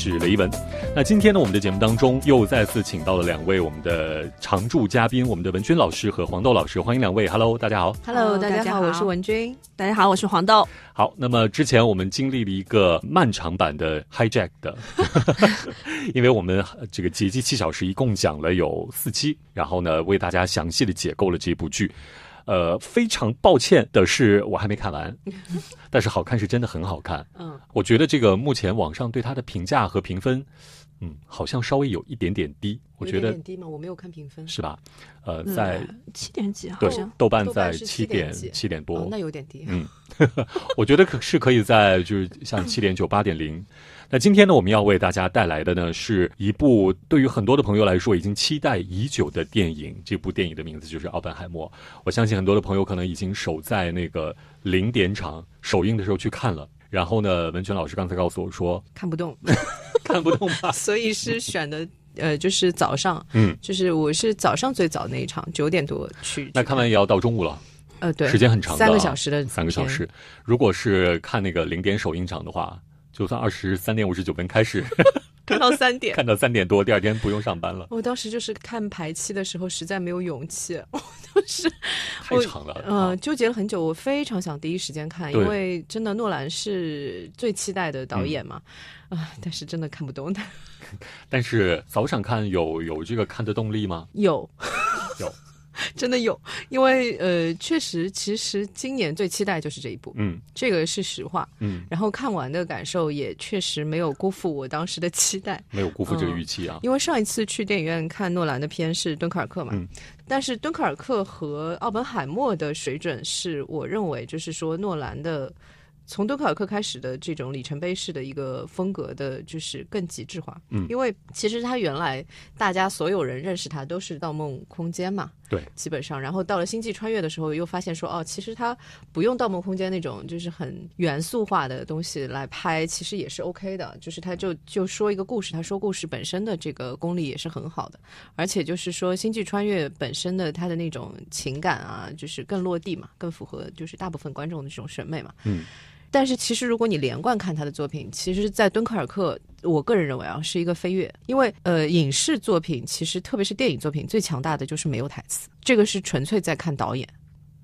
我是雷文。那今天呢，我们的节目当中又再次请到了两位我们的常驻嘉宾，我们的文君老师和黄豆老师，欢迎两位。Hello，大家好。Hello，大家好，我是文君。大家好，我是黄豆。好，那么之前我们经历了一个漫长版的 hijack 的，因为我们这个《劫机七小时》一共讲了有四期，然后呢为大家详细的解构了这部剧。呃，非常抱歉的是，我还没看完，但是好看是真的很好看。嗯，我觉得这个目前网上对它的评价和评分，嗯，好像稍微有一点点低。我觉得低吗？我没有看评分，是吧？呃，在七点几，好对像豆瓣在七点七点多哦，，那有点低。嗯，我觉得可是可以在就是像七点九、八点零。那今天呢，我们要为大家带来的呢，是一部对于很多的朋友来说已经期待已久的电影。这部电影的名字就是《奥本海默》。我相信很多的朋友可能已经守在那个零点场首映的时候去看了。然后呢，文泉老师刚才告诉我说看不动，看不动吧？所以是选的呃，就是早上，嗯，就是我是早上最早那一场，九点多去。那看完也要到中午了，呃，对，时间很长的三个小时的三个小时。如果是看那个零点首映场的话，就算二十三点五十九分开始，看到三点。看到三点多，第二天不用上班了，我当时就是看排期的时候，实在没有勇气，我当时我太长了。呃啊纠结了很久。我非常想第一时间看，因为真的诺兰是最期待的导演嘛，嗯啊、但是真的看不懂他。但是早场看有有这个看的动力吗？有，有，真的有，因为呃，确实，其实今年最期待就是这一部，嗯这个是实话。嗯，然后看完的感受也确实没有辜负我当时的期待，没有辜负这个预期啊。因为上一次去电影院看诺兰的片是《敦刻尔克》嘛，嗯但是《敦刻尔克》和《奥本海默》的水准是我认为就是说诺兰的。从敦刻尔克开始的这种里程碑式的一个风格的，就是更极致化。嗯因为其实他原来大家所有人认识他都是《盗梦空间》嘛，对，基本上，然后到了《星际穿越》的时候，又发现说，哦，其实他不用《盗梦空间》那种就是很元素化的东西来拍，其实也是 OK 的。就是他就就说一个故事，他说故事本身的这个功力也是很好的，而且就是说《星际穿越》本身的他的那种情感啊，就是更落地嘛，更符合就是大部分观众的这种审美嘛。嗯。但是其实如果你连贯看他的作品，其实，在敦刻尔克，我个人认为啊是一个飞跃，因为呃影视作品其实特别是电影作品最强大的就是没有台词，这个是纯粹在看导演。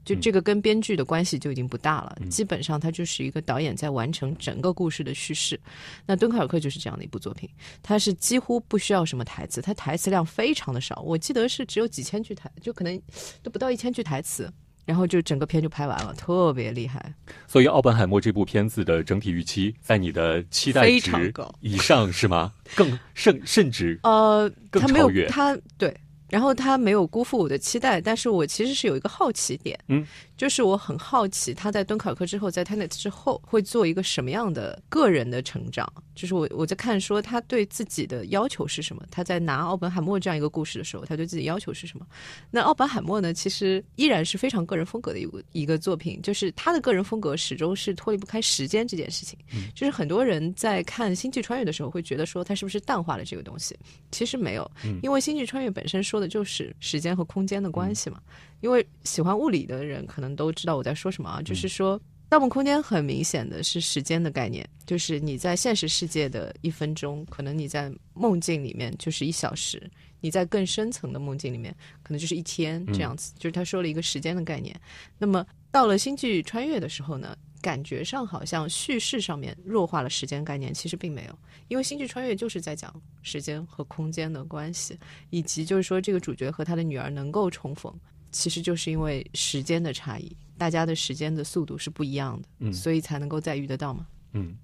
就嗯这个跟编剧的关系就已经不大了，嗯基本上它就是一个导演在完成整个故事的叙事。那敦刻尔克就是这样的一部作品，它是几乎不需要什么台词，它台词量非常的少，我记得是只有几千句台，就可能都不到一千句台词，然后就整个片就拍完了，特别厉害。所以《奥本海默》这部片子的整体预期，在你的期待值以上是吗？更甚甚至呃，更他没有他对，然后他没有辜负我的期待，但是我其实是有一个好奇点，嗯，就是我很好奇他在敦刻尔克之后，在 Tenet 之后会做一个什么样的个人的成长，就是我我在看说他对自己的要求是什么，他在拿奥本海默这样一个故事的时候，他对自己要求是什么？那奥本海默呢，其实依然是非常个人风格的一个一个作品，就是他的个人风格始终是脱离不开时间这件事情。就是很多人在看《星际穿越》的时候会觉得说他是不是淡化了这个东西，其实没有，因为《星际穿越》本身说的就是时间和空间的关系嘛。因为喜欢物理的人可能都知道我在说什么啊，就是说。盗梦空间很明显的是时间的概念，就是你在现实世界的一分钟，可能你在梦境里面就是一小时，你在更深层的梦境里面可能就是一天这样子。就是他说了一个时间的概念。那么到了星际穿越的时候呢，感觉上好像叙事上面弱化了时间概念，其实并没有，因为星际穿越就是在讲时间和空间的关系，以及就是说这个主角和他的女儿能够重逢，其实就是因为时间的差异，大家的时间的速度是不一样的，嗯所以才能够再遇得到嘛。嗯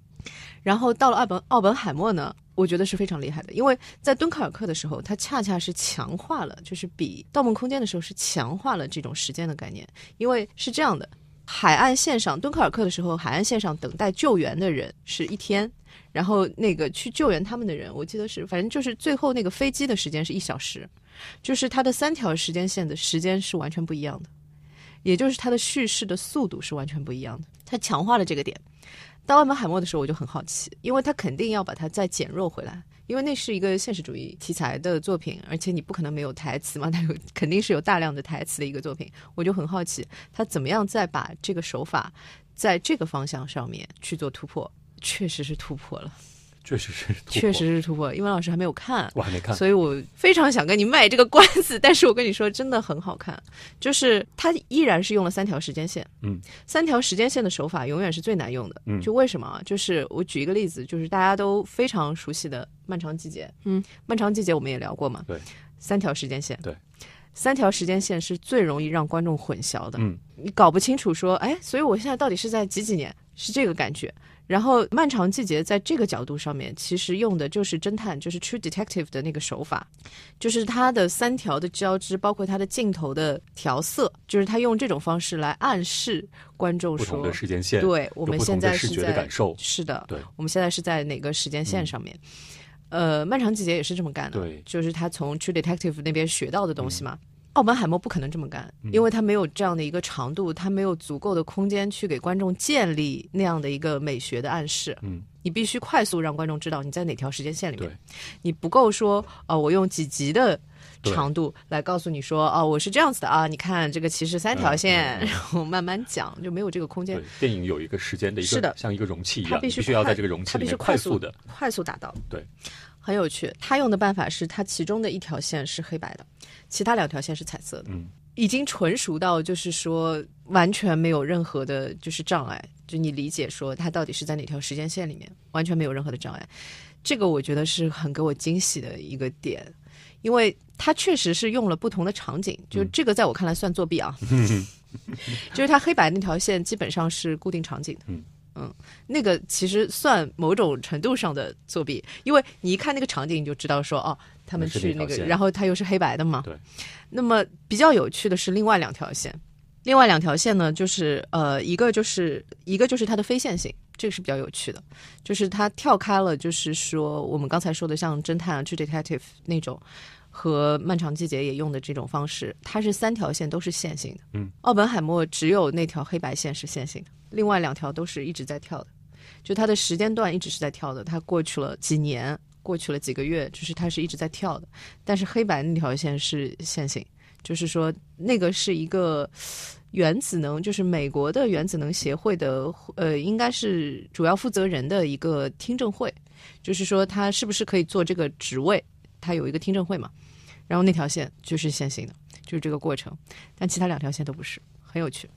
然后到了奥本奥本海默呢，我觉得是非常厉害的，因为在敦刻尔克的时候，它恰恰是强化了，就是比《盗梦空间》的时候是强化了这种时间的概念，因为是这样的。海岸线上，敦刻尔克的时候，海岸线上等待救援的人是一天，然后那个去救援他们的人，我记得是，反正就是最后那个飞机的时间是一小时，就是它的三条时间线的时间是完全不一样的，也就是它的叙事的速度是完全不一样的。它强化了这个点。到奥本海默的时候，我就很好奇，因为他肯定要把它再减弱回来，因为那是一个现实主义题材的作品，而且你不可能没有台词嘛，它有肯定是有大量的台词的一个作品，我就很好奇他怎么样再把这个手法在这个方向上面去做突破，确实是突破了。确实是突破，确实是突破。英文老师还没有看，我还没看。所以我非常想跟你卖这个关子，但是我跟你说，真的很好看。就是它依然是用了三条时间线，嗯，三条时间线的手法永远是最难用的。嗯就为什么啊？就是我举一个例子，就是大家都非常熟悉的漫长季节，嗯，漫长季节我们也聊过嘛，对，三条时间线，对，三条时间线是最容易让观众混淆的，嗯，你搞不清楚说，哎，所以我现在到底是在几几年？是这个感觉。然后，漫长季节在这个角度上面，其实用的就是侦探，就是 True Detective 的那个手法，就是它的三条的交织，包括它的镜头的调色，就是他用这种方式来暗示观众说不同的，时间线，对我们现在视觉的在感受，是的，对，我们现在是在哪个时间线上面？呃，漫长季节也是这么干的，对就是他从 True Detective 那边学到的东西嘛。奥本海默不可能这么干，嗯因为他没有这样的一个长度，他没有足够的空间去给观众建立那样的一个美学的暗示。嗯，你必须快速让观众知道你在哪条时间线里面。你不够说，哦、我用几集的长度来告诉你说，哦，我是这样子的啊，你看这个其实三条线，然后慢慢讲，就没有这个空间。，电影有一个时间的一个是的像一个容器一样，它必须你必须要在这个容器里面快速速的，快速达到。对，很有趣。他用的办法是，他其中的一条线是黑白的，其他两条线是彩色的。嗯，已经纯熟到就是说完全没有任何的就是障碍，就你理解说它到底是在哪条时间线里面，完全没有任何的障碍。这个我觉得是很给我惊喜的一个点，因为它确实是用了不同的场景，就这个在我看来算作弊啊。嗯 就是它黑白那条线基本上是固定场景的。嗯那个其实算某种程度上的作弊，因为你一看那个场景你就知道说哦，他们去那个，然后它又是黑白的嘛。对。那么比较有趣的是另外两条线，另外两条线呢，就是呃，一个就是一个就是它的非线性，这个是比较有趣的，就是它跳开了，就是说我们刚才说的像侦探啊、True Detective 那种。和漫长季节也用的这种方式，它是三条线都是线性的。嗯，奥本海默只有那条黑白线是线性的，另外两条都是一直在跳的，就它的时间段一直是在跳的。它过去了几年，过去了几个月，就是它是一直在跳的。但是黑白那条线是线性，就是说那个是一个原子能，就是美国的原子能协会的呃，应该是主要负责人的一个听证会，就是说他是不是可以做这个职位，他有一个听证会嘛。然后那条线就是线性的，就是这个过程，但其他两条线都不是，很有趣。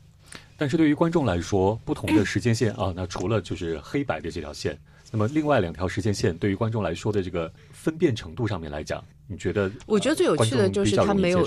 但是对于观众来说，不同的时间线啊，那除了就是黑白的这条线，那么另外两条时间线对于观众来说的这个分辨程度上面来讲，你觉得？我觉得最有趣的呃就是他没有？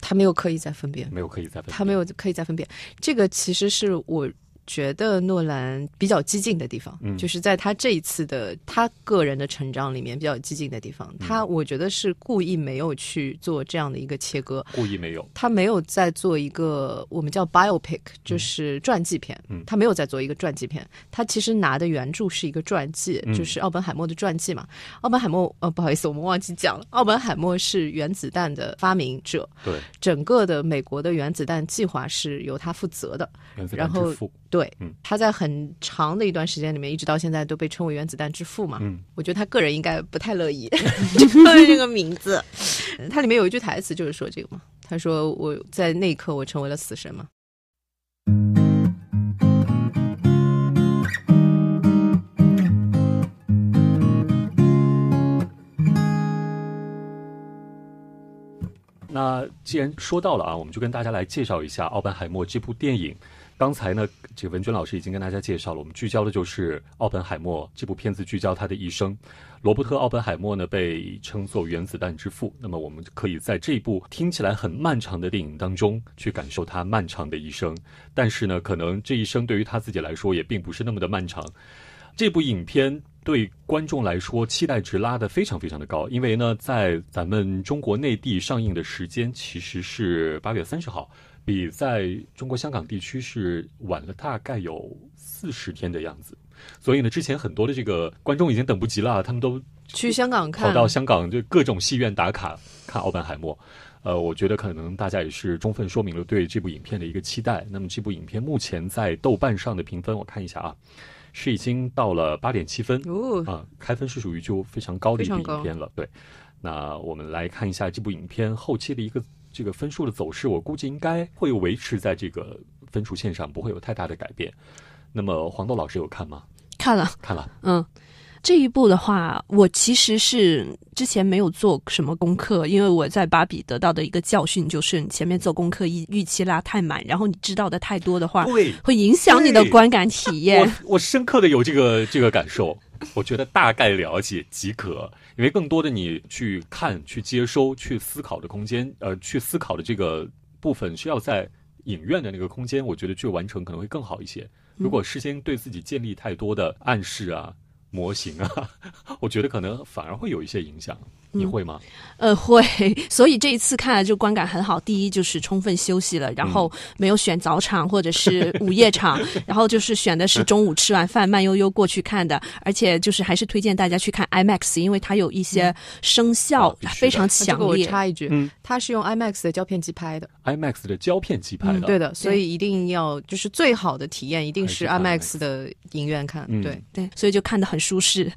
他没有刻意在分辨，没有刻意在分辨，他没有刻意在分辨。这个其实是我觉得诺兰比较激进的地方，嗯就是在他这一次的他个人的成长里面比较激进的地方。嗯他我觉得是故意没有去做这样的一个切割，故意没有。他没有在做一个我们叫 biopic，就是传记片。嗯他没有在做一个传记片，他其实拿的原著是一个传记，嗯就是奥本海默的传记嘛。奥本海默，呃，不好意思，我们忘记讲了，奥本海默是原子弹的发明者，对，整个的美国的原子弹计划是由他负责的。然后弹之父，对，嗯他在很长的一段时间里面，一直到现在都被称为原子弹之父嘛。嗯，我觉得他个人应该不太乐意 这个名字。它里面有一句台词就是说这个嘛，他说我在那一刻我成为了死神嘛。那既然说到了啊，我们就跟大家来介绍一下《奥本海默》这部电影。刚才呢，这个文娟老师已经跟大家介绍了，我们聚焦的就是奥本海默这部片子，聚焦他的一生。罗伯特·奥本海默呢，被称作原子弹之父。那么，我们可以在这部听起来很漫长的电影当中，去感受他漫长的一生。但是呢，可能这一生对于他自己来说，也并不是那么的漫长。这部影片对观众来说期待值拉得非常非常的高，因为呢，在咱们中国内地上映的时间其实是八月三十号，比在中国香港地区是晚了大概有四十天的样子。所以呢，之前很多的这个观众已经等不及了，他们都去香港看，跑到香港就各种戏院打卡看《奥本海默》。呃，我觉得可能大家也是充分说明了对这部影片的一个期待。那么这部影片目前在豆瓣上的评分，我看一下啊，是已经到了八点七分哦，啊，开分是属于就非常高的一部非常高影片了。对，那我们来看一下这部影片后期的一个这个分数的走势，我估计应该会维持在这个分数线上，不会有太大的改变。那么黄豆老师有看吗？看了，看了，嗯，这一部的话，我其实是之前没有做什么功课，因为我在芭比得到的一个教训就是，你前面做功课预预期拉太满，然后你知道的太多的话，对，会影响你的观感体验。我我深刻的有这个这个感受，我觉得大概了解即可，因为更多的你去看、去接收、去思考的空间，呃，去思考的这个部分需要在影院的那个空间，我觉得去完成可能会更好一些。如果事先对自己建立太多的暗示啊、模型啊，我觉得可能反而会有一些影响。你会吗？呃，会，所以这一次看了就观感很好。第一就是充分休息了，然后没有选早场或者是午夜场，然后就是选的是中午吃完饭慢悠悠过去看的，而且就是还是推荐大家去看 IMAX，因为它有一些声效非常。强烈。插一句，嗯。它是用 IMAX 的胶片机拍的，IMAX 的胶片机拍的，嗯对的，所以一定要就是最好的体验一定是 IMAX 的影院看，嗯。对。对，所以就看的很舒适，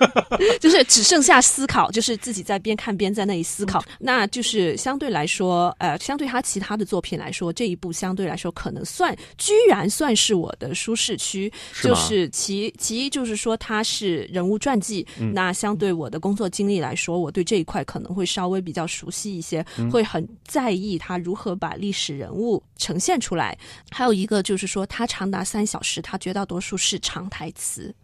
就是只剩下思考，就是自己在边看边在那里思考。那就是相对来说，呃，相对他其他的作品来说，这一部相对来说可能算，居然算是我的舒适区。就是其其一就是说它是人物传记，嗯那相对我的工作经历来说，我对这一块可能会稍微比较熟悉一些，嗯会很在意他如何把历史人物呈现出来。还有一个就是说，他长达三小时，他绝大多数是长台词。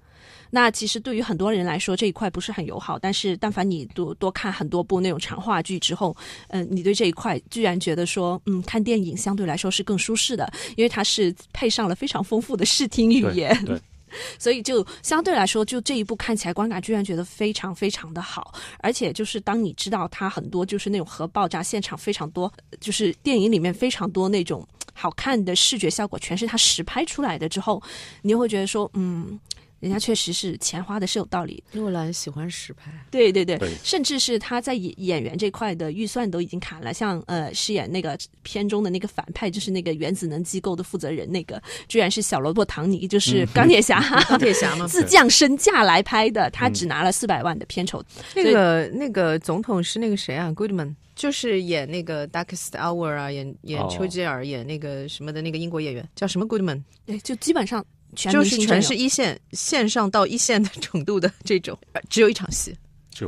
那其实对于很多人来说，这一块不是很友好。但是，但凡你多多看很多部那种长话剧之后，嗯、你对这一块居然觉得说，嗯，看电影相对来说是更舒适的，因为它是配上了非常丰富的视听语言。对，所以就相对来说，就这一部看起来观感居然觉得非常非常的好，而且就是当你知道它很多就是那种核爆炸现场非常多，就是电影里面非常多那种好看的视觉效果全是他实拍出来的之后，你就会觉得说，嗯。人家确实是钱花的是有道理，诺兰喜欢实拍，对对对，对甚至是他在演演员这块的预算都已经砍了，像呃饰演那个片中的那个反派，就是那个原子能机构的负责人，那个居然是小罗伯·唐尼，就是钢铁侠，钢铁侠 嘛。自降身价来拍的，他只拿了四百万的片酬。那个那个总统是那个谁啊？Goodman，就是演那个《Darkest Hour》啊，演演哦丘吉尔，演那个什么的那个英国演员叫什么 Goodman，对，就基本上全就是全是一线线上到一线的程度的这种，呃只有一场戏，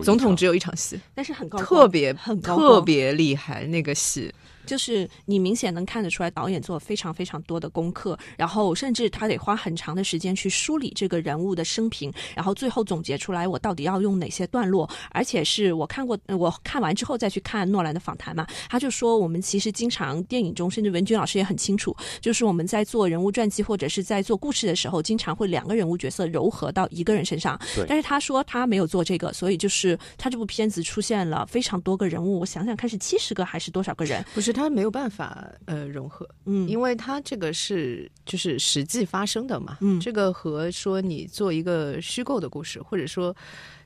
总统只有一场戏，但是很高，特别很高特别厉害那个戏。就是你明显能看得出来，导演做了非常非常多的功课，然后甚至他得花很长的时间去梳理这个人物的生平，然后最后总结出来我到底要用哪些段落。而且是我看过，呃我看完之后再去看诺兰的访谈嘛，他就说我们其实经常电影中，甚至文君老师也很清楚，就是我们在做人物传记或者是在做故事的时候，经常会两个人物角色糅合到一个人身上对。但是他说他没有做这个，所以就是他这部片子出现了非常多个人物，我想想看是七十个还是多少个人？不是他没有办法呃融合，嗯，因为它这个是就是实际发生的嘛，嗯。这个和说你做一个虚构的故事，或者说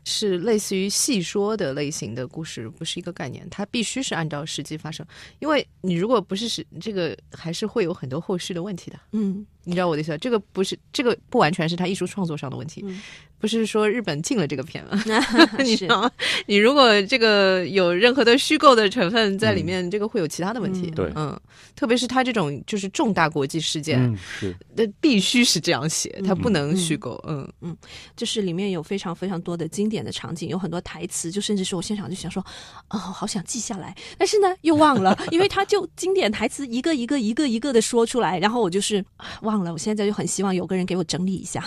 是类似于戏说的类型的故事，不是一个概念，它必须是按照实际发生，因为你如果不是实这个，还是会有很多后续的问题的。嗯。你知道我的意思？这个不是这个不完全是他艺术创作上的问题，嗯不是说日本禁了这个片吗，你知是。道吗？你如果这个有任何的虚构的成分在里面，这个会有其他的问题。嗯。对。嗯，特别是他这种就是重大国际事件，嗯是。那、必须是这样写，他不能虚构。嗯。嗯，就是里面有非常非常多的经典的场景，有很多台词，就甚至是我现场就想说，哦，好想记下来，但是呢又忘了，因为他就经典台词一个一个一个一个的说出来，然后我就是啊忘了，我现在就很希望有个人给我整理一下，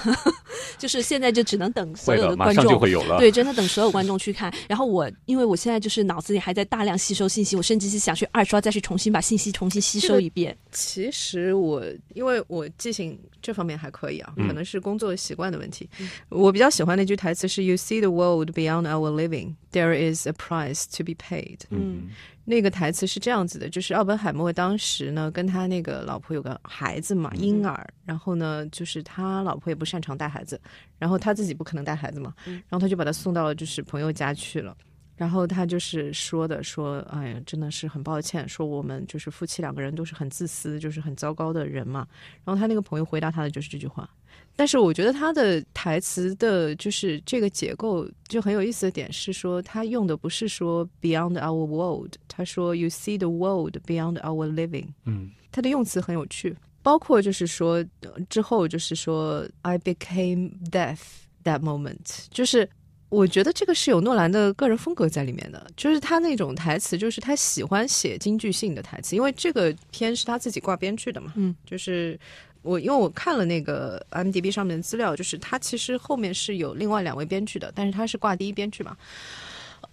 就是现在就只能等所有的，有观马上就众。会有了。对，真的等所有观众去看。然后我，因为我现在就是脑子里还在大量吸收信息，我甚至是想去二刷，再去重新把信息重新吸收一遍。其实我因为我记性这方面还可以啊，嗯可能是工作习惯的问题。我比较喜欢那句台词是 “You see the world beyond our living, there is a price to be paid。”嗯那个台词是这样子的，就是奥本海默当时呢跟他那个老婆有个孩子嘛，婴儿，然后呢就是他老婆也不擅长带孩子，然后他自己不可能带孩子嘛，然后他就把他送到就是朋友家去了。然后他就是说的说，哎呀，真的是很抱歉，说我们就是夫妻两个人都是很自私，就是很糟糕的人嘛。然后他那个朋友回答他的就是这句话。但是我觉得他的台词的，就是这个结构就很有意思的点是说，他用的不是说 beyond our world，他说 you see the world beyond our living，嗯。他的用词很有趣，包括就是说呃之后就是说 I became death that moment，就是我觉得这个是有诺兰的个人风格在里面的，就是他那种台词，就是他喜欢写京剧性的台词，因为这个片是他自己挂编剧的嘛，嗯，就是。我因为我看了那个 M D B 上面的资料，就是他其实后面是有另外两位编剧的，但是他是挂第一编剧嘛。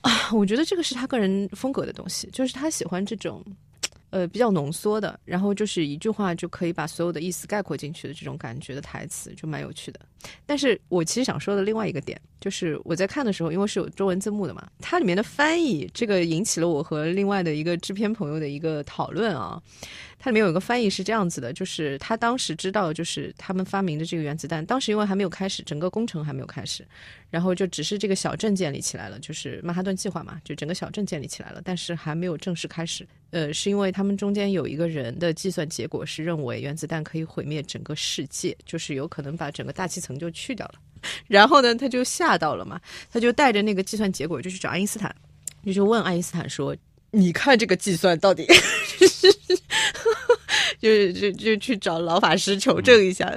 啊，我觉得这个是他个人风格的东西，就是他喜欢这种呃比较浓缩的，然后就是一句话就可以把所有的意思概括进去的这种感觉的台词，就蛮有趣的。但是我其实想说的另外一个点，就是我在看的时候，因为是有中文字幕的嘛，它里面的翻译这个引起了我和另外的一个制片朋友的一个讨论啊。它里面有一个翻译是这样子的，就是他当时知道，就是他们发明的这个原子弹，当时因为还没有开始，整个工程还没有开始，然后就只是这个小镇建立起来了，就是曼哈顿计划嘛，就整个小镇建立起来了，但是还没有正式开始。呃，是因为他们中间有一个人的计算结果是认为原子弹可以毁灭整个世界，就是有可能把整个大气层就去掉了。然后呢，他就吓到了嘛，他就带着那个计算结果就去找爱因斯坦，就去问爱因斯坦说：“你看这个计算到底？” 就就就去找老法师求证一下，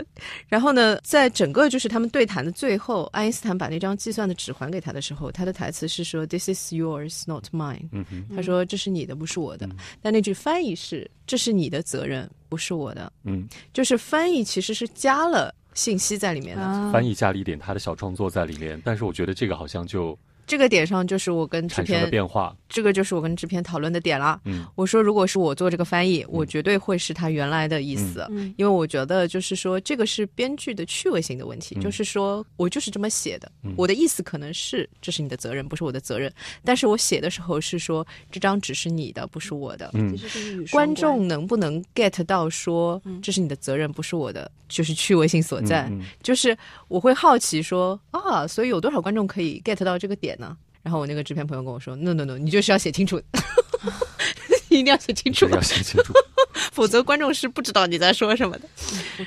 然后呢，在整个就是他们对谈的最后，爱因斯坦把那张计算的纸还给他的时候，他的台词是说 “This is yours, not mine”。他说这是你的，不是我的。但那句翻译是“这是你的责任，不是我的”。嗯，就是翻译其实是加了信息在里面的。啊。翻译加了一点他的小创作在里面，但是我觉得这个好像就这个点上，就是我跟制产生了片变化。这个就是我跟制片讨论的点了。嗯，我说如果是我做这个翻译，我绝对会是他原来的意思，嗯。因为我觉得就是说这个是编剧的趣味性的问题，嗯。就是说我就是这么写的，嗯。我的意思可能是这是你的责任，不是我的责任，但是我写的时候是说这张纸是你的，不是我的。嗯。观众能不能 get 到说这是你的责任，不是我的，就是趣味性所在。嗯嗯就是我会好奇说啊，所以有多少观众可以 get 到这个点呢？然后我那个制片朋友跟我说，no no no，你 就是要写清楚，一定要写清楚这个，要写清楚。否则观众是不知道你在说什么的。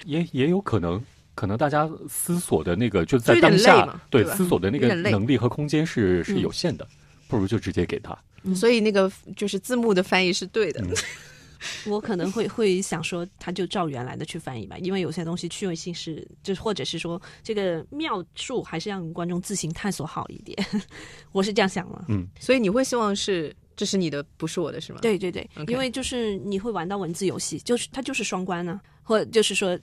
也也有可能，可能大家思索的那个就在当下，对对思索的那个能力和空间是是嗯有限的，不如就直接给他。所以那个就是字幕的翻译是对的。嗯我可能会会想说，他就照原来的去翻译吧，因为有些东西趣味性是，就是或者是说这个描述还是让观众自行探索好一点，我是这样想的。嗯，所以你会希望是这是你的，不是我的，是吗？，对对对因为就是你会玩到文字游戏，就是它就是双关呢、或者就是说，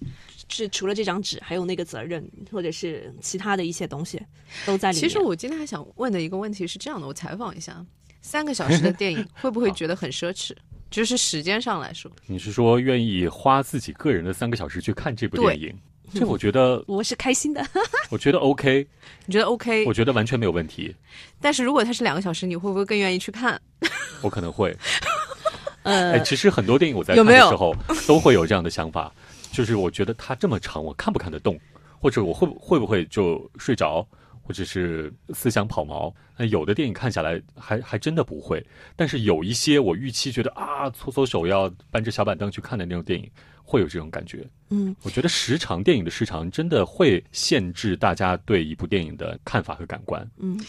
是除了这张纸，还有那个责任，或者是其他的一些东西都在里面。其实我今天还想问的一个问题是这样的，我采访一下，三个小时的电影 会不会觉得很奢侈？就是时间上来说，你是说愿意花自己个人的三个小时去看这部电影？这我觉得，我是开心的，我觉得 OK，你觉得 OK？我觉得完全没有问题，但是如果它是两个小时，你会不会更愿意去看？我可能会。呃哎，，其实很多电影我在看的时候都会有这样的想法，就是我觉得它这么长，我看不看得动，或者我会不会不会就睡着，或者是思想跑毛。那有的电影看下来还还真的不会，但是有一些我预期觉得啊，搓搓手要搬着小板凳去看的那种电影，会有这种感觉。嗯，我觉得时长电影的时长真的会限制大家对一部电影的看法和感官。嗯，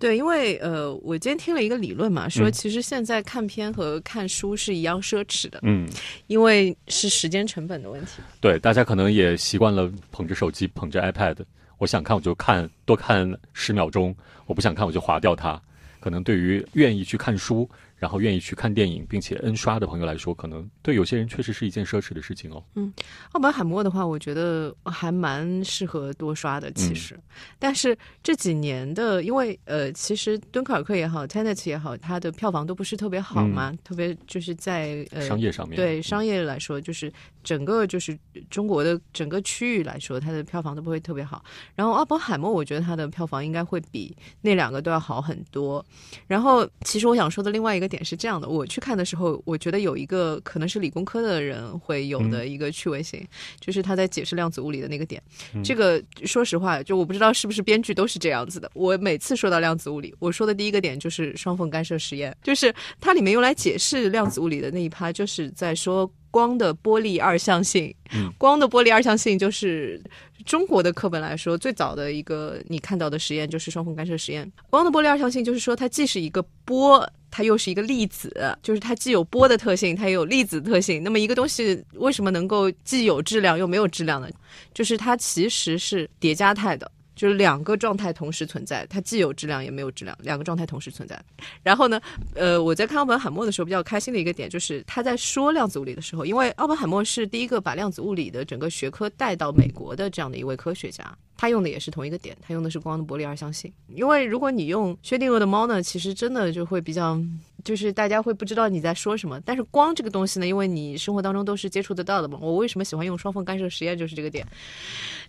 对，因为呃，我今天听了一个理论嘛，说嗯其实现在看片和看书是一样奢侈的，嗯，因为是时间成本的问题。对，大家可能也习惯了捧着手机，捧着 iPad，我想看我就看，多看十秒钟，我不想看我就划掉它。可能对于愿意去看书，然后愿意去看电影，并且 N 刷的朋友来说，可能对有些人确实是一件奢侈的事情哦。嗯奥本海默的话，我觉得还蛮适合多刷的，其实。但是这几年的，因为呃，其实敦刻尔克也好，Tenet 也好，它的票房都不是特别好嘛，特别就是在呃商业上面，对商业来说，就是整个就是中国的整个区域来说，它的票房都不会特别好。然后奥本海默，我觉得它的票房应该会比那两个都要好很多。然后，其实我想说的另外一个点是这样的：我去看的时候，我觉得有一个可能是理工科的人会有的一个趣味性，就是他在解释量子物理的那个点。这个说实话，就我不知道是不是编剧都是这样子的。我每次说到量子物理，我说的第一个点就是双缝干涉实验，就是它里面用来解释量子物理的那一趴，就是在说。光的波粒二象性，嗯 光的波粒二象性就是中国的课本来说最早的一个你看到的实验就是双缝干涉实验。光的波粒二象性就是说它既是一个波，它又是一个粒子，就是它既有波的特性，它也有粒子特性。那么一个东西为什么能够既有质量又没有质量呢？就是它其实是叠加态的。就是两个状态同时存在，它既有质量也没有质量，两个状态同时存在。然后呢，呃，我在看奥本海默的时候比较开心的一个点就是他在说量子物理的时候，因为奥本海默是第一个把量子物理的整个学科带到美国的这样的一位科学家。他用的也是同一个点，他用的是光的波粒二象性。因为如果你用薛定谔的猫呢，其实真的就会比较，就是大家会不知道你在说什么。但是光这个东西呢，因为你生活当中都是接触得到的嘛。我为什么喜欢用双缝干涉实验，就是这个点。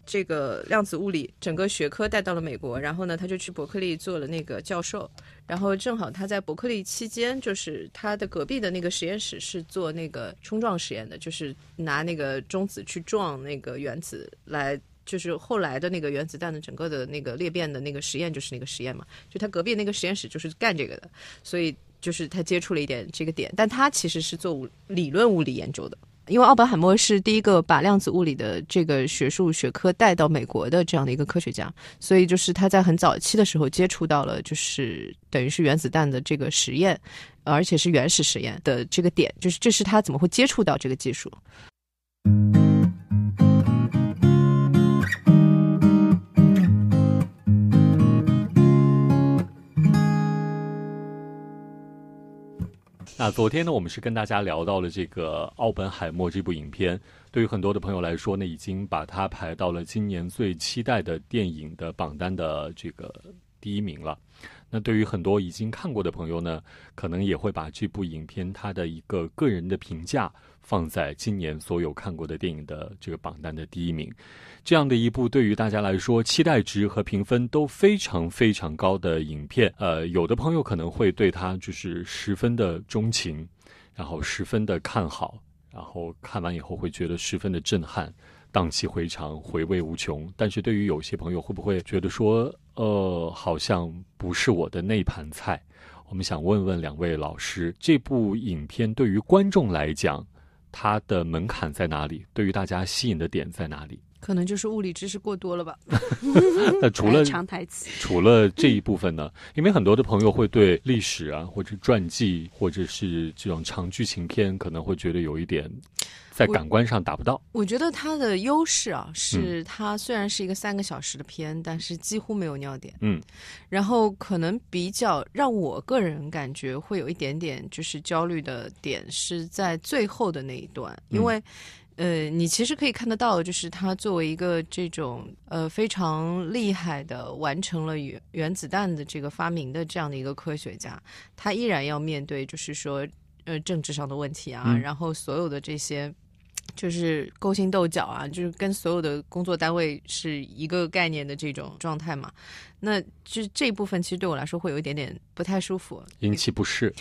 这个量子物理整个学科带到了美国，然后呢，他就去伯克利做了那个教授。然后正好他在伯克利期间，就是他的隔壁的那个实验室是做那个冲撞实验的，就是拿那个中子去撞那个原子来。就是后来的那个原子弹的整个的那个裂变的那个实验，就是那个实验嘛。就他隔壁那个实验室就是干这个的，所以就是他接触了一点这个点。但他其实是做理论物理研究的，因为奥本海默是第一个把量子物理的这个学术学科带到美国的这样的一个科学家，所以就是他在很早期的时候接触到了，就是等于是原子弹的这个实验，而且是原始实验的这个点，就是这是他怎么会接触到这个技术。那昨天呢，我们是跟大家聊到了这个《奥本海默》这部影片，对于很多的朋友来说呢，已经把它排到了今年最期待的电影的榜单的这个第一名了。那对于很多已经看过的朋友呢，可能也会把这部影片它的一个个人的评价放在今年所有看过的电影的这个榜单的第一名。这样的一部对于大家来说期待值和评分都非常非常高的影片，呃，有的朋友可能会对它就是十分的钟情，然后十分的看好，然后看完以后会觉得十分的震撼。荡气回肠，回味无穷。但是对于有些朋友，会不会觉得说，呃，好像不是我的那盘菜？我们想问问两位老师，这部影片对于观众来讲，它的门槛在哪里？对于大家吸引的点在哪里？可能就是物理知识过多了吧。那除了长台词，除了这一部分呢？因为很多的朋友会对历史啊，或者传记，或者是这种长剧情片，可能会觉得有一点。在感官上达不到。我觉得它的优势啊，是它虽然是一个三个小时的片，但是几乎没有尿点。嗯，然后可能比较让我个人感觉会有一点点就是焦虑的点是在最后的那一段，因为呃，你其实可以看得到，就是他作为一个这种呃非常厉害的完成了原原子弹的这个发明的这样的一个科学家，他依然要面对就是说呃政治上的问题啊，然后所有的这些。就是勾心斗角啊，就是跟所有的工作单位是一个概念的这种状态嘛。那就这一部分其实对我来说会有一点点不太舒服，引起不适。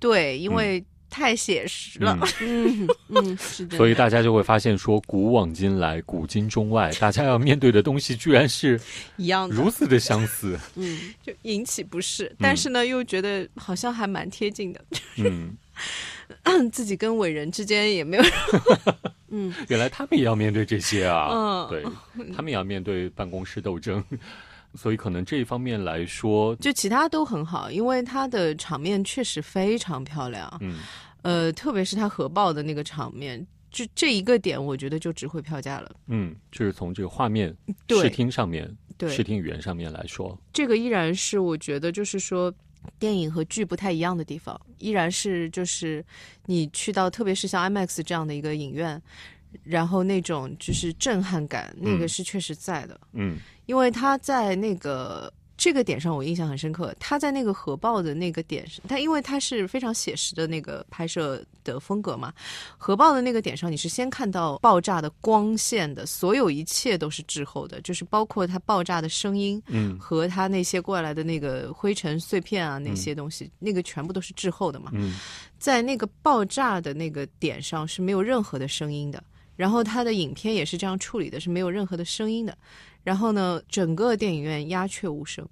对，因为太写实了。嗯 嗯，是的。所以大家就会发现说，古往今来，古今中外，大家要面对的东西居然是一样，如此的相似。嗯，就引起不适，但是呢，又觉得好像还蛮贴近的。嗯。自己跟伟人之间也没有，嗯，原来他们也要面对这些啊，嗯，对他们也要面对办公室斗争，所以可能这一方面来说，就其他都很好，因为它的场面确实非常漂亮，嗯，呃，特别是它核爆的那个场面，就这一个点，我觉得就值回票价了，嗯，就是从这个画面、视听上面、视听语言上面来说，这个依然是我觉得就是说。电影和剧不太一样的地方，依然是就是你去到，特别是像 IMAX 这样的一个影院，然后那种就是震撼感，那个是确实在的。嗯，因为他在那个。这个点上我印象很深刻，他在那个核爆的那个点上，他因为他是非常写实的那个拍摄的风格嘛，核爆的那个点上，你是先看到爆炸的光线的，所有一切都是滞后的，就是包括它爆炸的声音，嗯，和它那些过来的那个灰尘碎片啊那些东西，那个全部都是滞后的嘛，嗯，在那个爆炸的那个点上是没有任何的声音的，然后他的影片也是这样处理的，是没有任何的声音的。然后呢，整个电影院鸦雀无声，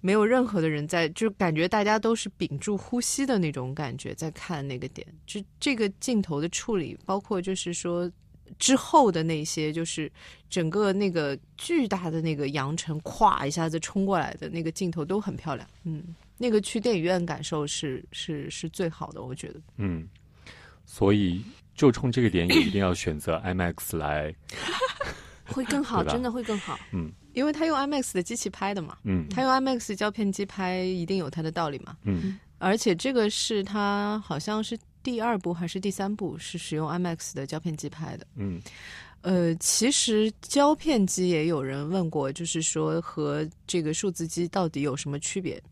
没有任何的人在，就感觉大家都是屏住呼吸的那种感觉，在看那个点。就这个镜头的处理，包括就是说之后的那些，就是整个那个巨大的那个扬尘，咵一下子冲过来的那个镜头都很漂亮。嗯，那个去电影院感受是是是最好的，我觉得。嗯，所以就冲这个点，也一定要选择 IMAX 来。会更好，真的会更好。嗯因为他用 IMAX 的机器拍的嘛，嗯他用 IMAX 胶片机拍一定有他的道理嘛。嗯而且这个是他好像是第二部还是第三部是使用 IMAX 的胶片机拍的。嗯呃，其实胶片机也有人问过，就是说和这个数字机到底有什么区别？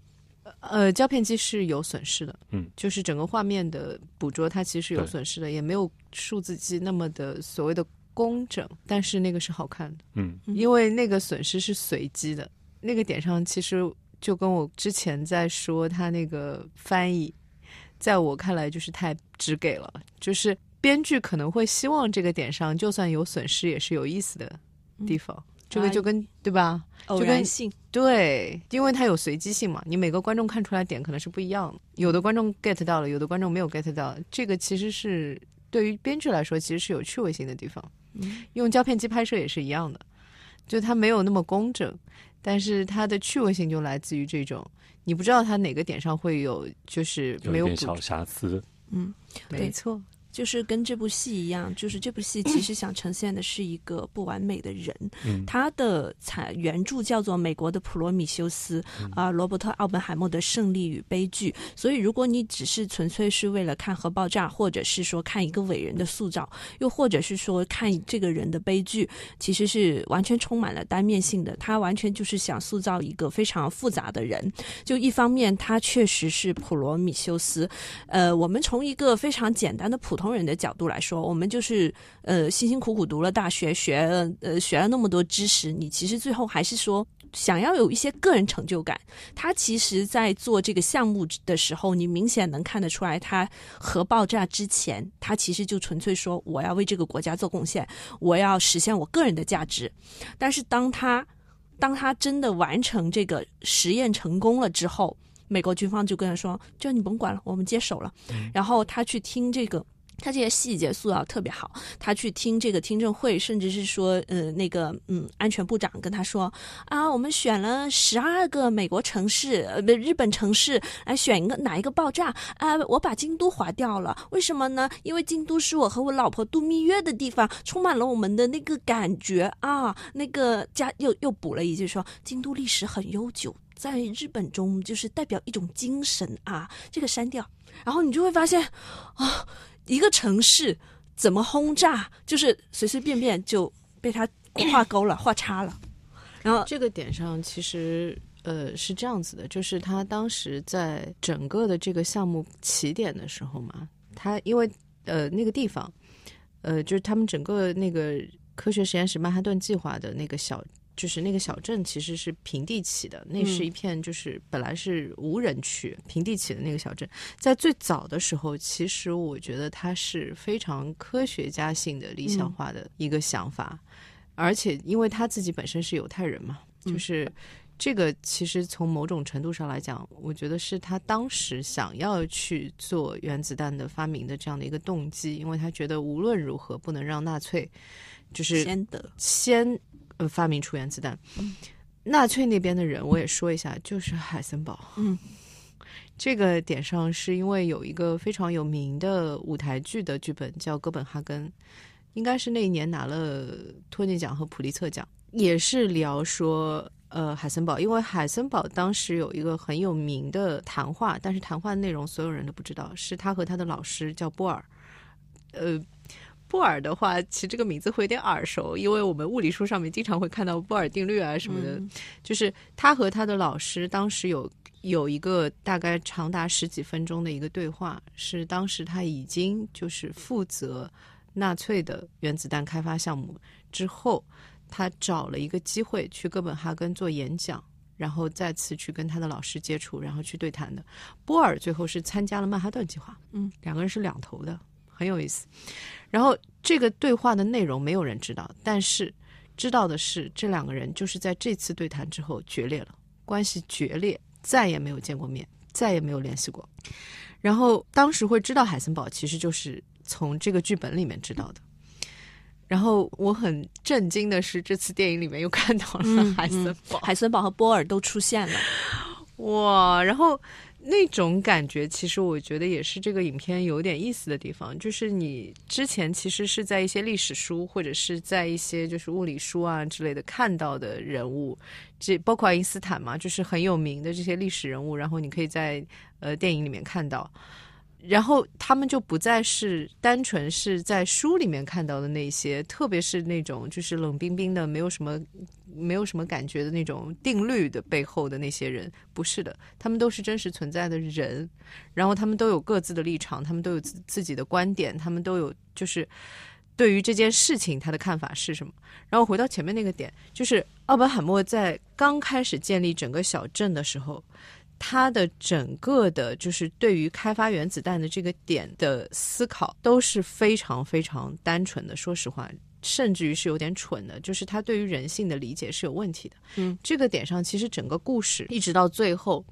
呃，胶片机是有损失的，嗯，就是整个画面的捕捉它其实有损失的，也没有数字机那么的所谓的工整，但是那个是好看的，嗯嗯因为那个损失是随机的。那个点上，其实就跟我之前在说他那个翻译，在我看来就是太直给了，就是编剧可能会希望这个点上，就算有损失，也是有意思的地方。这个就跟对吧？偶就跟然性，对，因为它有随机性嘛，你每个观众看出来点可能是不一样的，有的观众 get 到了，有的观众没有 get 到，这个其实是对于编剧来说，其实是有趣味性的地方。嗯用胶片机拍摄也是一样的，就它没有那么工整，但是它的趣味性就来自于这种，你不知道它哪个点上会有，就是没有捕有点小瑕疵。嗯，没错，就是跟这部戏一样，就是这部戏其实想呈现的是一个不完美的人。嗯他的采原著叫做《美国的普罗米修斯》啊、罗伯特·奥本海默的胜利与悲剧。所以，如果你只是纯粹是为了看核爆炸，或者是说看一个伟人的塑造，又或者是说看这个人的悲剧，其实是完全充满了单面性的。他完全就是想塑造一个非常复杂的人。就一方面，他确实是普罗米修斯，呃，我们从一个非常简单的普通人的角度来说，我们就是呃辛辛苦苦读了大学，学了呃学了那么多知识，你其实最后还是说想要有一些个人成就感。他其实，在做这个项目的时候，你明显能看得出来，他核爆炸之前，他其实就纯粹说我要为这个国家做贡献，我要实现我个人的价值。但是当他当他真的完成这个实验成功了之后，美国军方就跟他说：“就你甭管了，我们接手了。然后他去听这个。他这些细节塑造特别好，他去听这个听证会，甚至是说，呃，那个，嗯，安全部长跟他说，啊，我们选了十二个美国城市，呃，日本城市来选一个哪一个爆炸啊？我把京都划掉了，为什么呢？因为京都是我和我老婆度蜜月的地方，充满了我们的那个感觉啊。那个加又又补了一句说，京都历史很悠久。在日本中，就是代表一种精神啊，这个删掉，然后你就会发现，啊，一个城市怎么轰炸，就是随随便便就被他画勾了、画叉了。然后这个点上其实呃是这样子的，就是他当时在整个的这个项目起点的时候嘛，他因为呃那个地方，呃就是他们整个那个科学实验室曼哈顿计划的那个小。就是那个小镇其实是平地起的，那是一片就是本来是无人区，平地起的那个小镇，在最早的时候，其实我觉得它是非常科学家性的理想化的一个想法，而且因为他自己本身是犹太人嘛，就是这个其实从某种程度上来讲，我觉得是他当时想要去做原子弹的发明的这样的一个动机，因为他觉得无论如何不能让纳粹就是先得。先呃发明出原子弹。纳粹那边的人，我也说一下，就是海森堡。嗯，这个点上是因为有一个非常有名的舞台剧的剧本叫《哥本哈根》，应该是那一年拿了托尼奖和普利策奖，也是聊说。呃，海森堡，因为海森堡当时有一个很有名的谈话，但是谈话的内容所有人都不知道，是他和他的老师叫波尔。呃，波尔的话，其实这个名字会有点耳熟，因为我们物理书上面经常会看到波尔定律啊什么的。嗯就是他和他的老师当时有有一个大概长达十几分钟的一个对话，是当时他已经就是负责纳粹的原子弹开发项目之后，他找了一个机会去哥本哈根做演讲。然后再次去跟他的老师接触，然后去对谈的。波尔最后是参加了曼哈顿计划，嗯，两个人是两头的，很有意思。然后这个对话的内容没有人知道，但是知道的是，这两个人就是在这次对谈之后决裂了，关系决裂，再也没有见过面，再也没有联系过。然后当时会知道海森堡，其实就是从这个剧本里面知道的。然后我很震惊的是，这次电影里面又看到了嗯海森堡，海森堡和波尔都出现了。哇！然后那种感觉，其实我觉得也是这个影片有点意思的地方，就是你之前其实是在一些历史书或者是在一些就是物理书啊之类的看到的人物，这包括爱因斯坦嘛，就是很有名的这些历史人物，然后你可以在呃电影里面看到。然后他们就不再是单纯是在书里面看到的那些，特别是那种就是冷冰冰的、没有什么、没有什么感觉的那种定律的背后的那些人，不是的，他们都是真实存在的人，然后他们都有各自的立场，他们都有自己的观点，他们都有就是对于这件事情他的看法是什么。然后回到前面那个点，就是奥本海默在刚开始建立整个小镇的时候。他的整个的，就是对于开发原子弹的这个点的思考，都是非常非常单纯的。说实话，甚至于是有点蠢的，就是他对于人性的理解是有问题的。嗯，这个点上，其实整个故事一直到最后，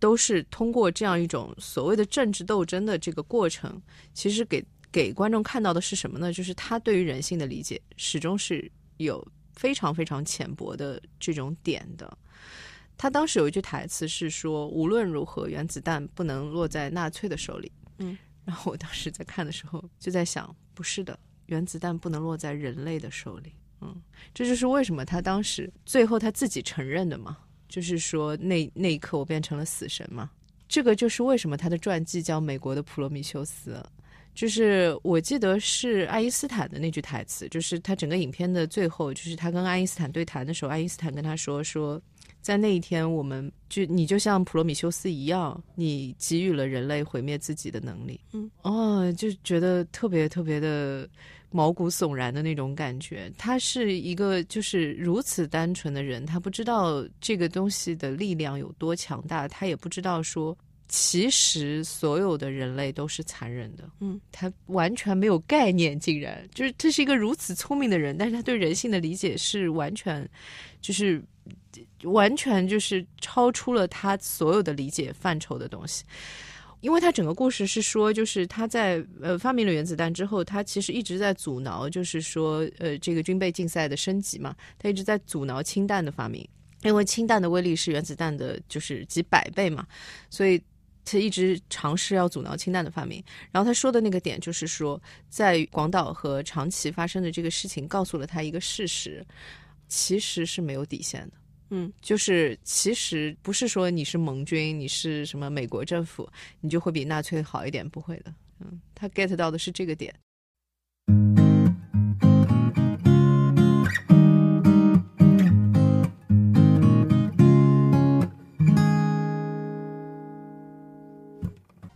都是通过这样一种所谓的政治斗争的这个过程，其实给给观众看到的是什么呢？就是他对于人性的理解始终是有非常非常浅薄的这种点的。他当时有一句台词是说：“无论如何，原子弹不能落在纳粹的手里。”嗯，然后我当时在看的时候就在想，不是的，原子弹不能落在人类的手里。嗯，这就是为什么他当时最后他自己承认的嘛，就是说那那一刻我变成了死神嘛。这个就是为什么他的传记叫《美国的普罗米修斯》，就是我记得是爱因斯坦的那句台词，就是他整个影片的最后，就是他跟爱因斯坦对谈的时候，爱因斯坦跟他说说。在那一天，我们就你就像普罗米修斯一样，你给予了人类毁灭自己的能力。嗯，哦，就觉得特别特别的毛骨悚然的那种感觉。他是一个就是如此单纯的人，他不知道这个东西的力量有多强大，他也不知道说其实所有的人类都是残忍的。嗯，他完全没有概念，竟然就是这是一个如此聪明的人，但是他对人性的理解是完全就是。完全就是超出了他所有的理解范畴的东西，因为他整个故事是说，就是他在呃发明了原子弹之后，他其实一直在阻挠，就是说呃这个军备竞赛的升级嘛，他一直在阻挠氢弹的发明，因为氢弹的威力是原子弹的就是几百倍嘛，所以他一直尝试要阻挠氢弹的发明。然后他说的那个点就是说，在广岛和长崎发生的这个事情，告诉了他一个事实，其实是没有底线的。嗯，就是其实不是说你是盟军，你是什么美国政府，你就会比纳粹好一点，不会的。嗯，他 get 到的是这个点。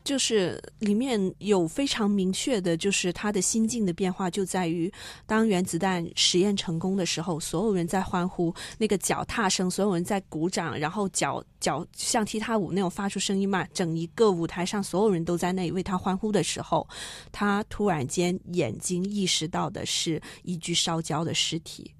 就是里面有非常明确的，就是他的心境的变化，就在于当原子弹实验成功的时候，所有人在欢呼，那个脚踏声，所有人在鼓掌，然后脚脚像踢踏舞那种发出声音嘛，整一个舞台上所有人都在那里为他欢呼的时候，他突然间眼睛意识到的是一具烧焦的尸体。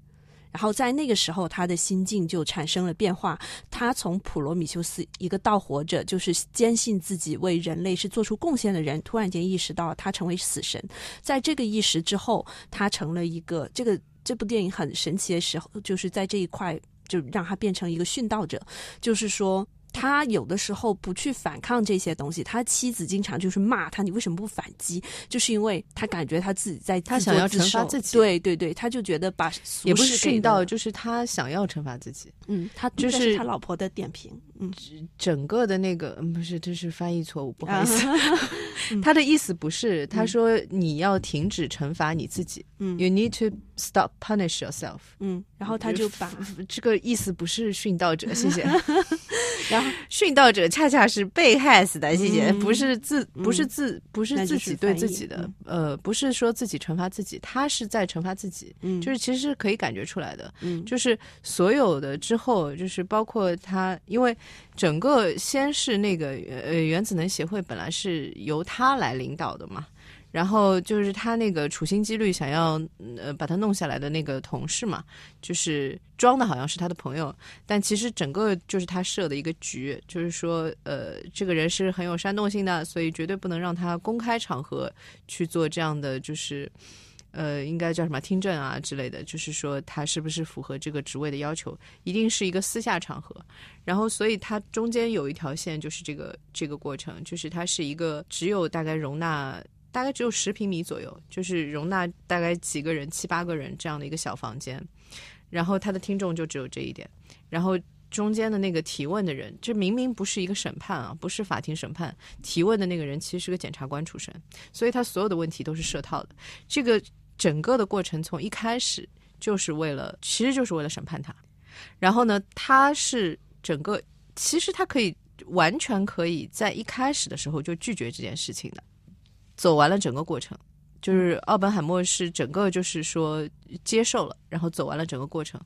然后在那个时候，他的心境就产生了变化。他从普罗米修斯一个盗活者，就是坚信自己为人类是做出贡献的人，突然间意识到他成为死神。在这个意识之后，他成了一个这个这部电影很神奇的时候，就是在这一块就让他变成一个殉道者，就是说。他有的时候不去反抗这些东西，他妻子经常就是骂他，你为什么不反击？就是因为他感觉他自己在他想要惩罚自己，对对对，他就觉得把也不是训到，就是他想要惩罚自己。嗯，他就是他老婆的点评。嗯，整个的那个不是，这是翻译错误，不好意思。他的意思不是，他说你要停止惩罚你自己。嗯，You need to stop punish yourself。嗯，然后他就把 这个意思不是殉道者，谢谢。然后殉道者恰恰是被害死的，谢谢，不是自不是自不是自己对自己的，呃，不是说自己惩罚自己，他是在惩罚自己，嗯，就是其实是可以感觉出来的，嗯，就是所有的之后，就是包括他，因为整个先是那个呃原子能协会本来是由他来领导的嘛。然后就是他那个处心积虑想要呃把他弄下来的那个同事嘛，就是装的好像是他的朋友，但其实整个就是他设的一个局，就是说呃这个人是很有煽动性的，所以绝对不能让他公开场合去做这样的就是呃，应该叫什么听证啊之类的，就是说他是不是符合这个职位的要求，一定是一个私下场合。然后，所以它中间有一条线，就是这个这个过程，就是它是一个只有大概容纳大概只有十平米左右，就是容纳大概几个人七八个人这样的一个小房间。然后他的听众就只有这一点，然后。中间的那个提问的人，这明明不是一个审判啊，不是法庭审判。提问的那个人其实是个检察官出身，所以他所有的问题都是设套的。这个整个的过程从一开始就是为了，其实就是为了审判他。然后呢，他是整个，其实他可以完全可以在一开始的时候就拒绝这件事情的。走完了整个过程，就是奥本海默是整个就是说接受了，然后走完了整个过程。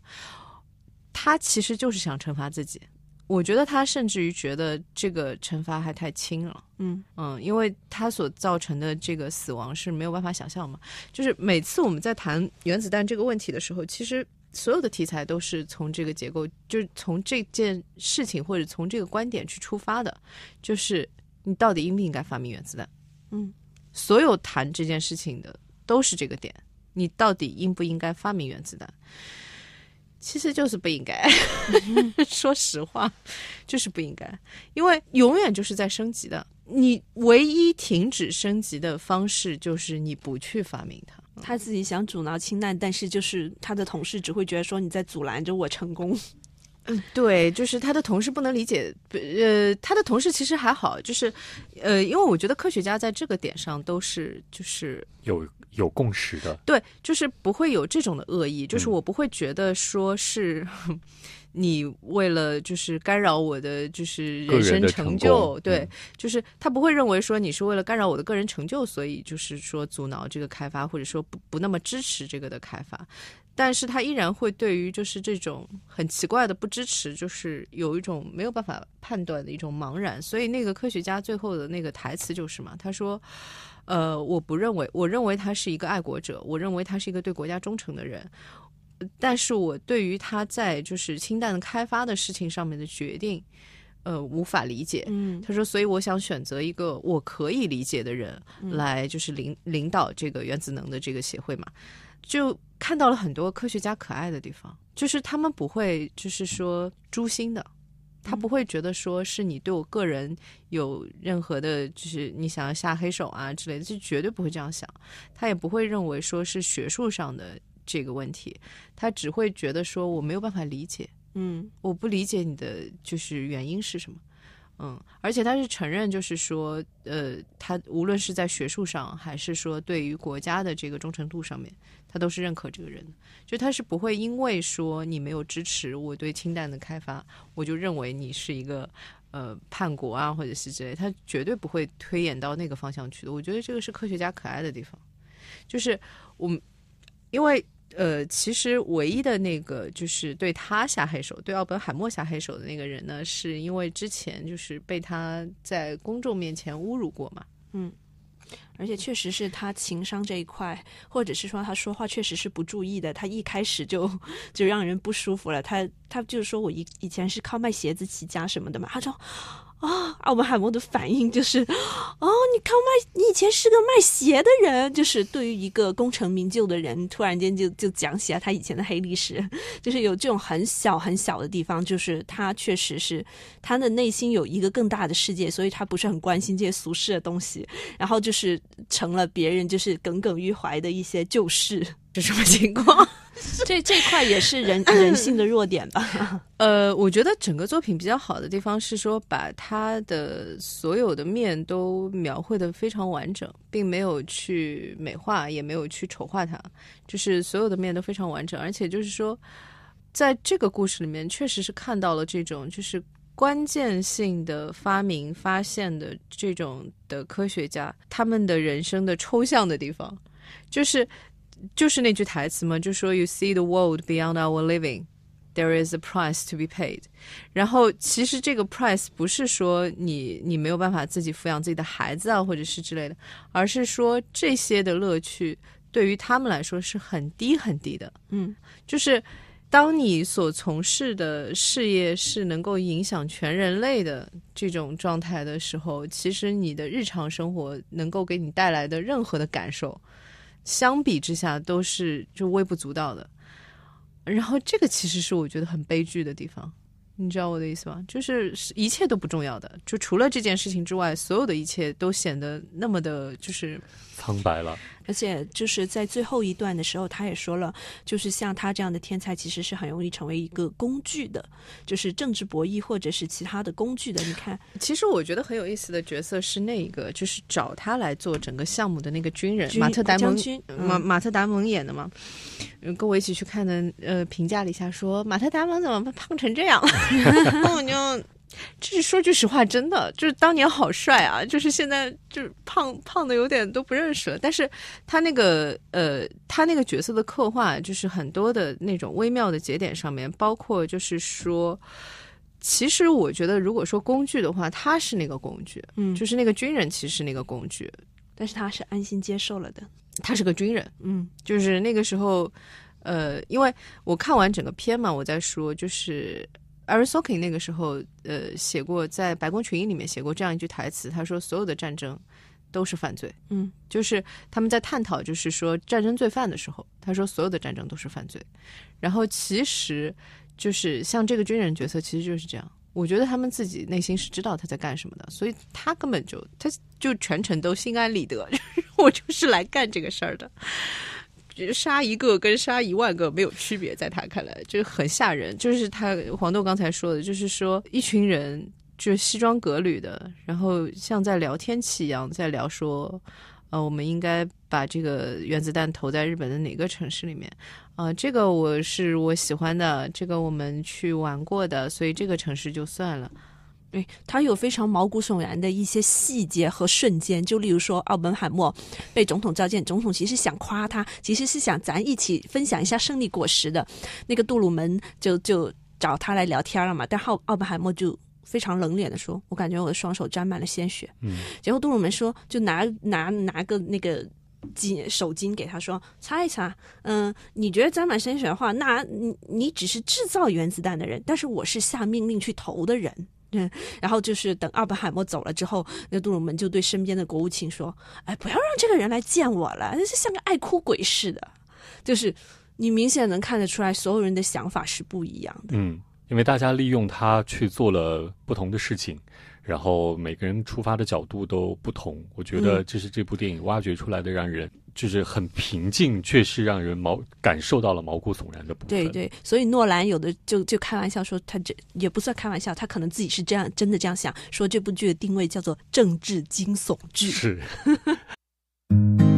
他其实就是想惩罚自己，我觉得他甚至于觉得这个惩罚还太轻了，嗯嗯，因为他所造成的这个死亡是没有办法想象嘛。就是每次我们在谈原子弹这个问题的时候，其实所有的题材都是从这个结构，就是从这件事情或者从这个观点去出发的，就是你到底应不应该发明原子弹？嗯，所有谈这件事情的都是这个点，你到底应不应该发明原子弹？其实就是不应该，说实话，就是不应该，因为永远就是在升级的。你唯一停止升级的方式就是你不去发明它。他自己想阻挠氢弹，但是就是他的同事只会觉得说你在阻拦着我成功。嗯，对，就是他的同事不能理解，呃，他的同事其实还好，就是呃，因为我觉得科学家在这个点上都是就是有有共识的，对，就是不会有这种的恶意，就是我不会觉得说是 你为了就是干扰我的就是人生成就，对，就是他不会认为说你是为了干扰我的个人成就，所以就是说阻挠这个开发，或者说不不那么支持这个的开发。但是他依然会对于就是这种很奇怪的不支持，就是有一种没有办法判断的一种茫然。所以那个科学家最后的那个台词就是嘛，他说：“呃，我不认为，我认为他是一个爱国者，我认为他是一个对国家忠诚的人。但是我对于他在就是氢弹开发的事情上面的决定，呃，无法理解。”嗯，他说：“所以我想选择一个我可以理解的人来，就是领领导这个原子能的这个协会嘛。”就看到了很多科学家可爱的地方，就是他们不会就是说诛心的，他不会觉得说是你对我个人有任何的，就是你想要下黑手啊之类的，就绝对不会这样想。他也不会认为说是学术上的这个问题，他只会觉得说我没有办法理解，嗯，我不理解你的就是原因是什么。嗯，而且他是承认，就是说，呃，他无论是在学术上，还是说对于国家的这个忠诚度上面，他都是认可这个人的。就他是不会因为说你没有支持我对氢弹的开发，我就认为你是一个呃叛国啊，或者是之类，他绝对不会推演到那个方向去的。我觉得这个是科学家可爱的地方，就是我们因为。呃，其实唯一的那个就是对他下黑手，对奥本海默下黑手的那个人呢，是因为之前就是被他在公众面前侮辱过嘛。嗯，而且确实是他情商这一块，或者是说他说话确实是不注意的，他一开始就就让人不舒服了。他他就是说我以以前是靠卖鞋子起家什么的嘛，他说。啊，奥本海默的反应就是，哦，你靠卖，你以前是个卖鞋的人，就是对于一个功成名就的人，突然间就就讲起来他以前的黑历史，就是有这种很小很小的地方，就是他确实是他的内心有一个更大的世界，所以他不是很关心这些俗世的东西，然后就是成了别人就是耿耿于怀的一些旧事，是什么情况？这这块也是人人性的弱点吧？呃，我觉得整个作品比较好的地方是说，把他的所有的面都描绘的非常完整，并没有去美化，也没有去丑化它，就是所有的面都非常完整。而且就是说，在这个故事里面，确实是看到了这种就是关键性的发明、发现的这种的科学家他们的人生的抽象的地方，就是。就是那句台词嘛，就说 "You see the world beyond our living, there is a price to be paid." 然后其实这个 price 不是说你你没有办法自己抚养自己的孩子啊，或者是之类的，而是说这些的乐趣对于他们来说是很低很低的。嗯，就是当你所从事的事业是能够影响全人类的这种状态的时候，其实你的日常生活能够给你带来的任何的感受。相比之下都是就微不足道的。然后这个其实是我觉得很悲剧的地方，你知道我的意思吗？就是一切都不重要的，就除了这件事情之外，所有的一切都显得那么的，就是苍白了。而且就是在最后一段的时候，他也说了，就是像他这样的天才，其实是很容易成为一个工具的，就是政治博弈或者是其他的工具的。你看，其实我觉得很有意思的角色是那个，就是找他来做整个项目的那个军人马特达蒙，马马特达蒙演的嘛。跟我一起去看的，呃，评价了一下，说马特达蒙怎么胖成这样？我就。这是说句实话，真的就是当年好帅啊！就是现在就是胖胖的有点都不认识了。但是他那个呃，他那个角色的刻画，就是很多的那种微妙的节点上面，包括就是说，其实我觉得，如果说工具的话，他是那个工具，嗯，就是那个军人其实是那个工具，但是他是安心接受了的，他是个军人，嗯，就是那个时候，呃，因为我看完整个片嘛，我在说就是。A r i s o k i 那个时候，呃，写过在《白宫群英》里面写过这样一句台词，他说：“所有的战争都是犯罪。”嗯，就是他们在探讨，就是说战争罪犯的时候，他说所有的战争都是犯罪。然后其实就是像这个军人角色，其实就是这样。我觉得他们自己内心是知道他在干什么的，所以他根本就他就全程都心安理得，我就是来干这个事儿的。杀一个跟杀一万个没有区别，在他看来就很吓人。就是他黄豆刚才说的，就是说一群人就西装革履的，然后像在聊天气一样，在聊说，呃，我们应该把这个原子弹投在日本的哪个城市里面？啊，这个我是我喜欢的，这个我们去玩过的，所以这个城市就算了。对他有非常毛骨悚然的一些细节和瞬间，就例如说奥本海默被总统召见，总统其实想夸他，其实是想咱一起分享一下胜利果实的。那个杜鲁门就就找他来聊天了嘛，但奥奥本海默就非常冷脸的说：“我感觉我的双手沾满了鲜血。”嗯，结果杜鲁门说：“就拿拿拿个那个巾手巾给他说擦一擦。嗯，你觉得沾满鲜血的话，那你你只是制造原子弹的人，但是我是下命令去投的人。”嗯，然后就是等奥本海默走了之后，那杜鲁门就对身边的国务卿说：“哎，不要让这个人来见我了，那是像个爱哭鬼似的。”就是你明显能看得出来，所有人的想法是不一样的。嗯，因为大家利用他去做了不同的事情，然后每个人出发的角度都不同。我觉得这是这部电影挖掘出来的，让人。就是很平静，却是让人毛感受到了毛骨悚然的部分。对对，所以诺兰有的就就开玩笑说，他这也不算开玩笑，他可能自己是这样真的这样想，说这部剧的定位叫做政治惊悚剧。是。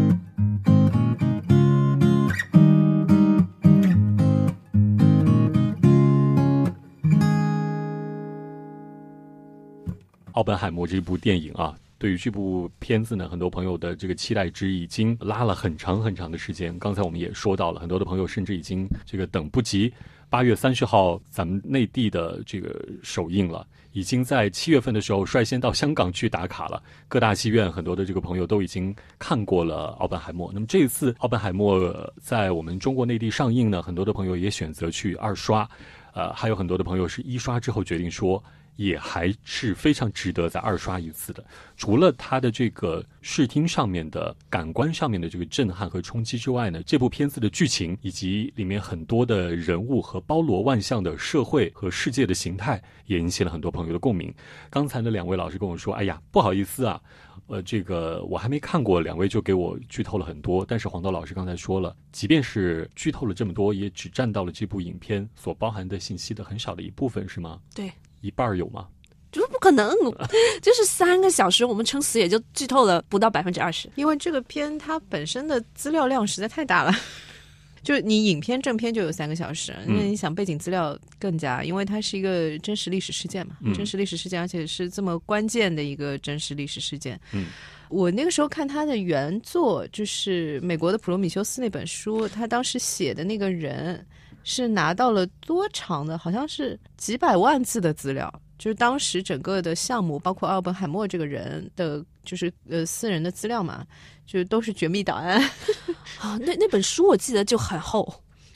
奥本海默这部电影啊。对于这部片子呢，很多朋友的这个期待值已经拉了很长很长的时间。刚才我们也说到了，很多的朋友甚至已经这个等不及八月三十号咱们内地的这个首映了，已经在七月份的时候率先到香港去打卡了。各大戏院很多的这个朋友都已经看过了《奥本海默》。那么这一次《奥本海默》在我们中国内地上映呢，很多的朋友也选择去二刷，呃，还有很多的朋友是一刷之后决定说。也还是非常值得再二刷一次的。除了它的这个视听上面的感官上面的这个震撼和冲击之外呢，这部片子的剧情以及里面很多的人物和包罗万象的社会和世界的形态，也引起了很多朋友的共鸣。刚才的两位老师跟我说：“哎呀，不好意思啊，呃，这个我还没看过，两位就给我剧透了很多。”但是黄豆老师刚才说了，即便是剧透了这么多，也只占到了这部影片所包含的信息的很少的一部分，是吗？对。一半有吗？就是不可能，就是三个小时，我们撑死也就剧透了不到百分之二十。因为这个片它本身的资料量实在太大了，就你影片正片就有三个小时，那你想背景资料更加，因为它是一个真实历史事件嘛，真实历史事件，而且是这么关键的一个真实历史事件。嗯，我那个时候看他的原作，就是美国的普罗米修斯那本书，他当时写的那个人。是拿到了多长的？好像是几百万字的资料，就是当时整个的项目，包括奥本海默这个人的，就是呃私人的资料嘛，就都是绝密档案。啊，那那本书我记得就很厚。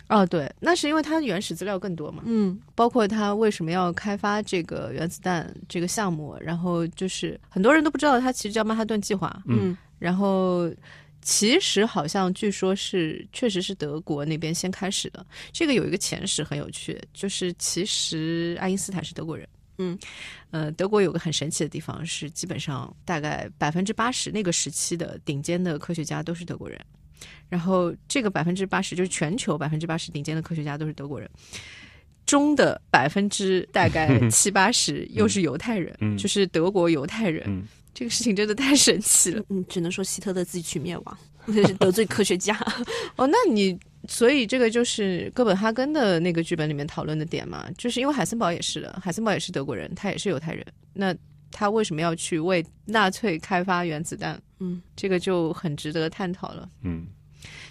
哦，对，那是因为它原始资料更多嘛。嗯，包括他为什么要开发这个原子弹这个项目，然后就是很多人都不知道，他其实叫曼哈顿计划。嗯，然后。其实好像据说是确实是德国那边先开始的。这个有一个前史很有趣，就是其实爱因斯坦是德国人。嗯，呃，德国有个很神奇的地方是，基本上大概百分之八十那个时期的顶尖的科学家都是德国人。然后这个百分之八十就是全球百分之八十顶尖的科学家都是德国人，中的百分之大概 七八十又是犹太人，嗯就是德国犹太人。嗯这个事情真的太神奇了。嗯，只能说希特勒自己去灭亡，这是得罪科学家。哦，那你所以这个就是哥本哈根的那个剧本里面讨论的点嘛，就是因为海森堡也是的，海森堡也是德国人，他也是犹太人，那他为什么要去为纳粹开发原子弹？嗯，这个就很值得探讨了。嗯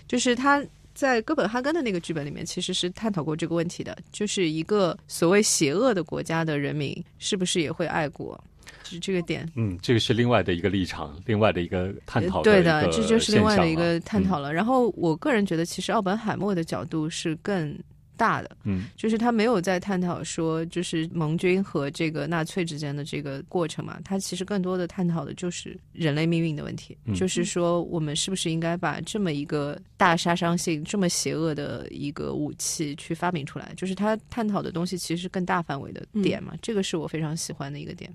就是他在哥本哈根的那个剧本里面，其实是探讨过这个问题的，就是一个所谓邪恶的国家的人民是不是也会爱国，就是这个点。嗯，这个是另外的一个立场，另外的一个探讨对的，这就是另外的一个探讨。了。然后我个人觉得，其实奥本海默的角度是更大的，嗯就是他没有在探讨说，就是盟军和这个纳粹之间的这个过程嘛，他其实更多的探讨的就是人类命运的问题，嗯就是说我们是不是应该把这么一个大杀伤性、这么邪恶的一个武器去发明出来？就是他探讨的东西其实是更大范围的点嘛，这个是我非常喜欢的一个点。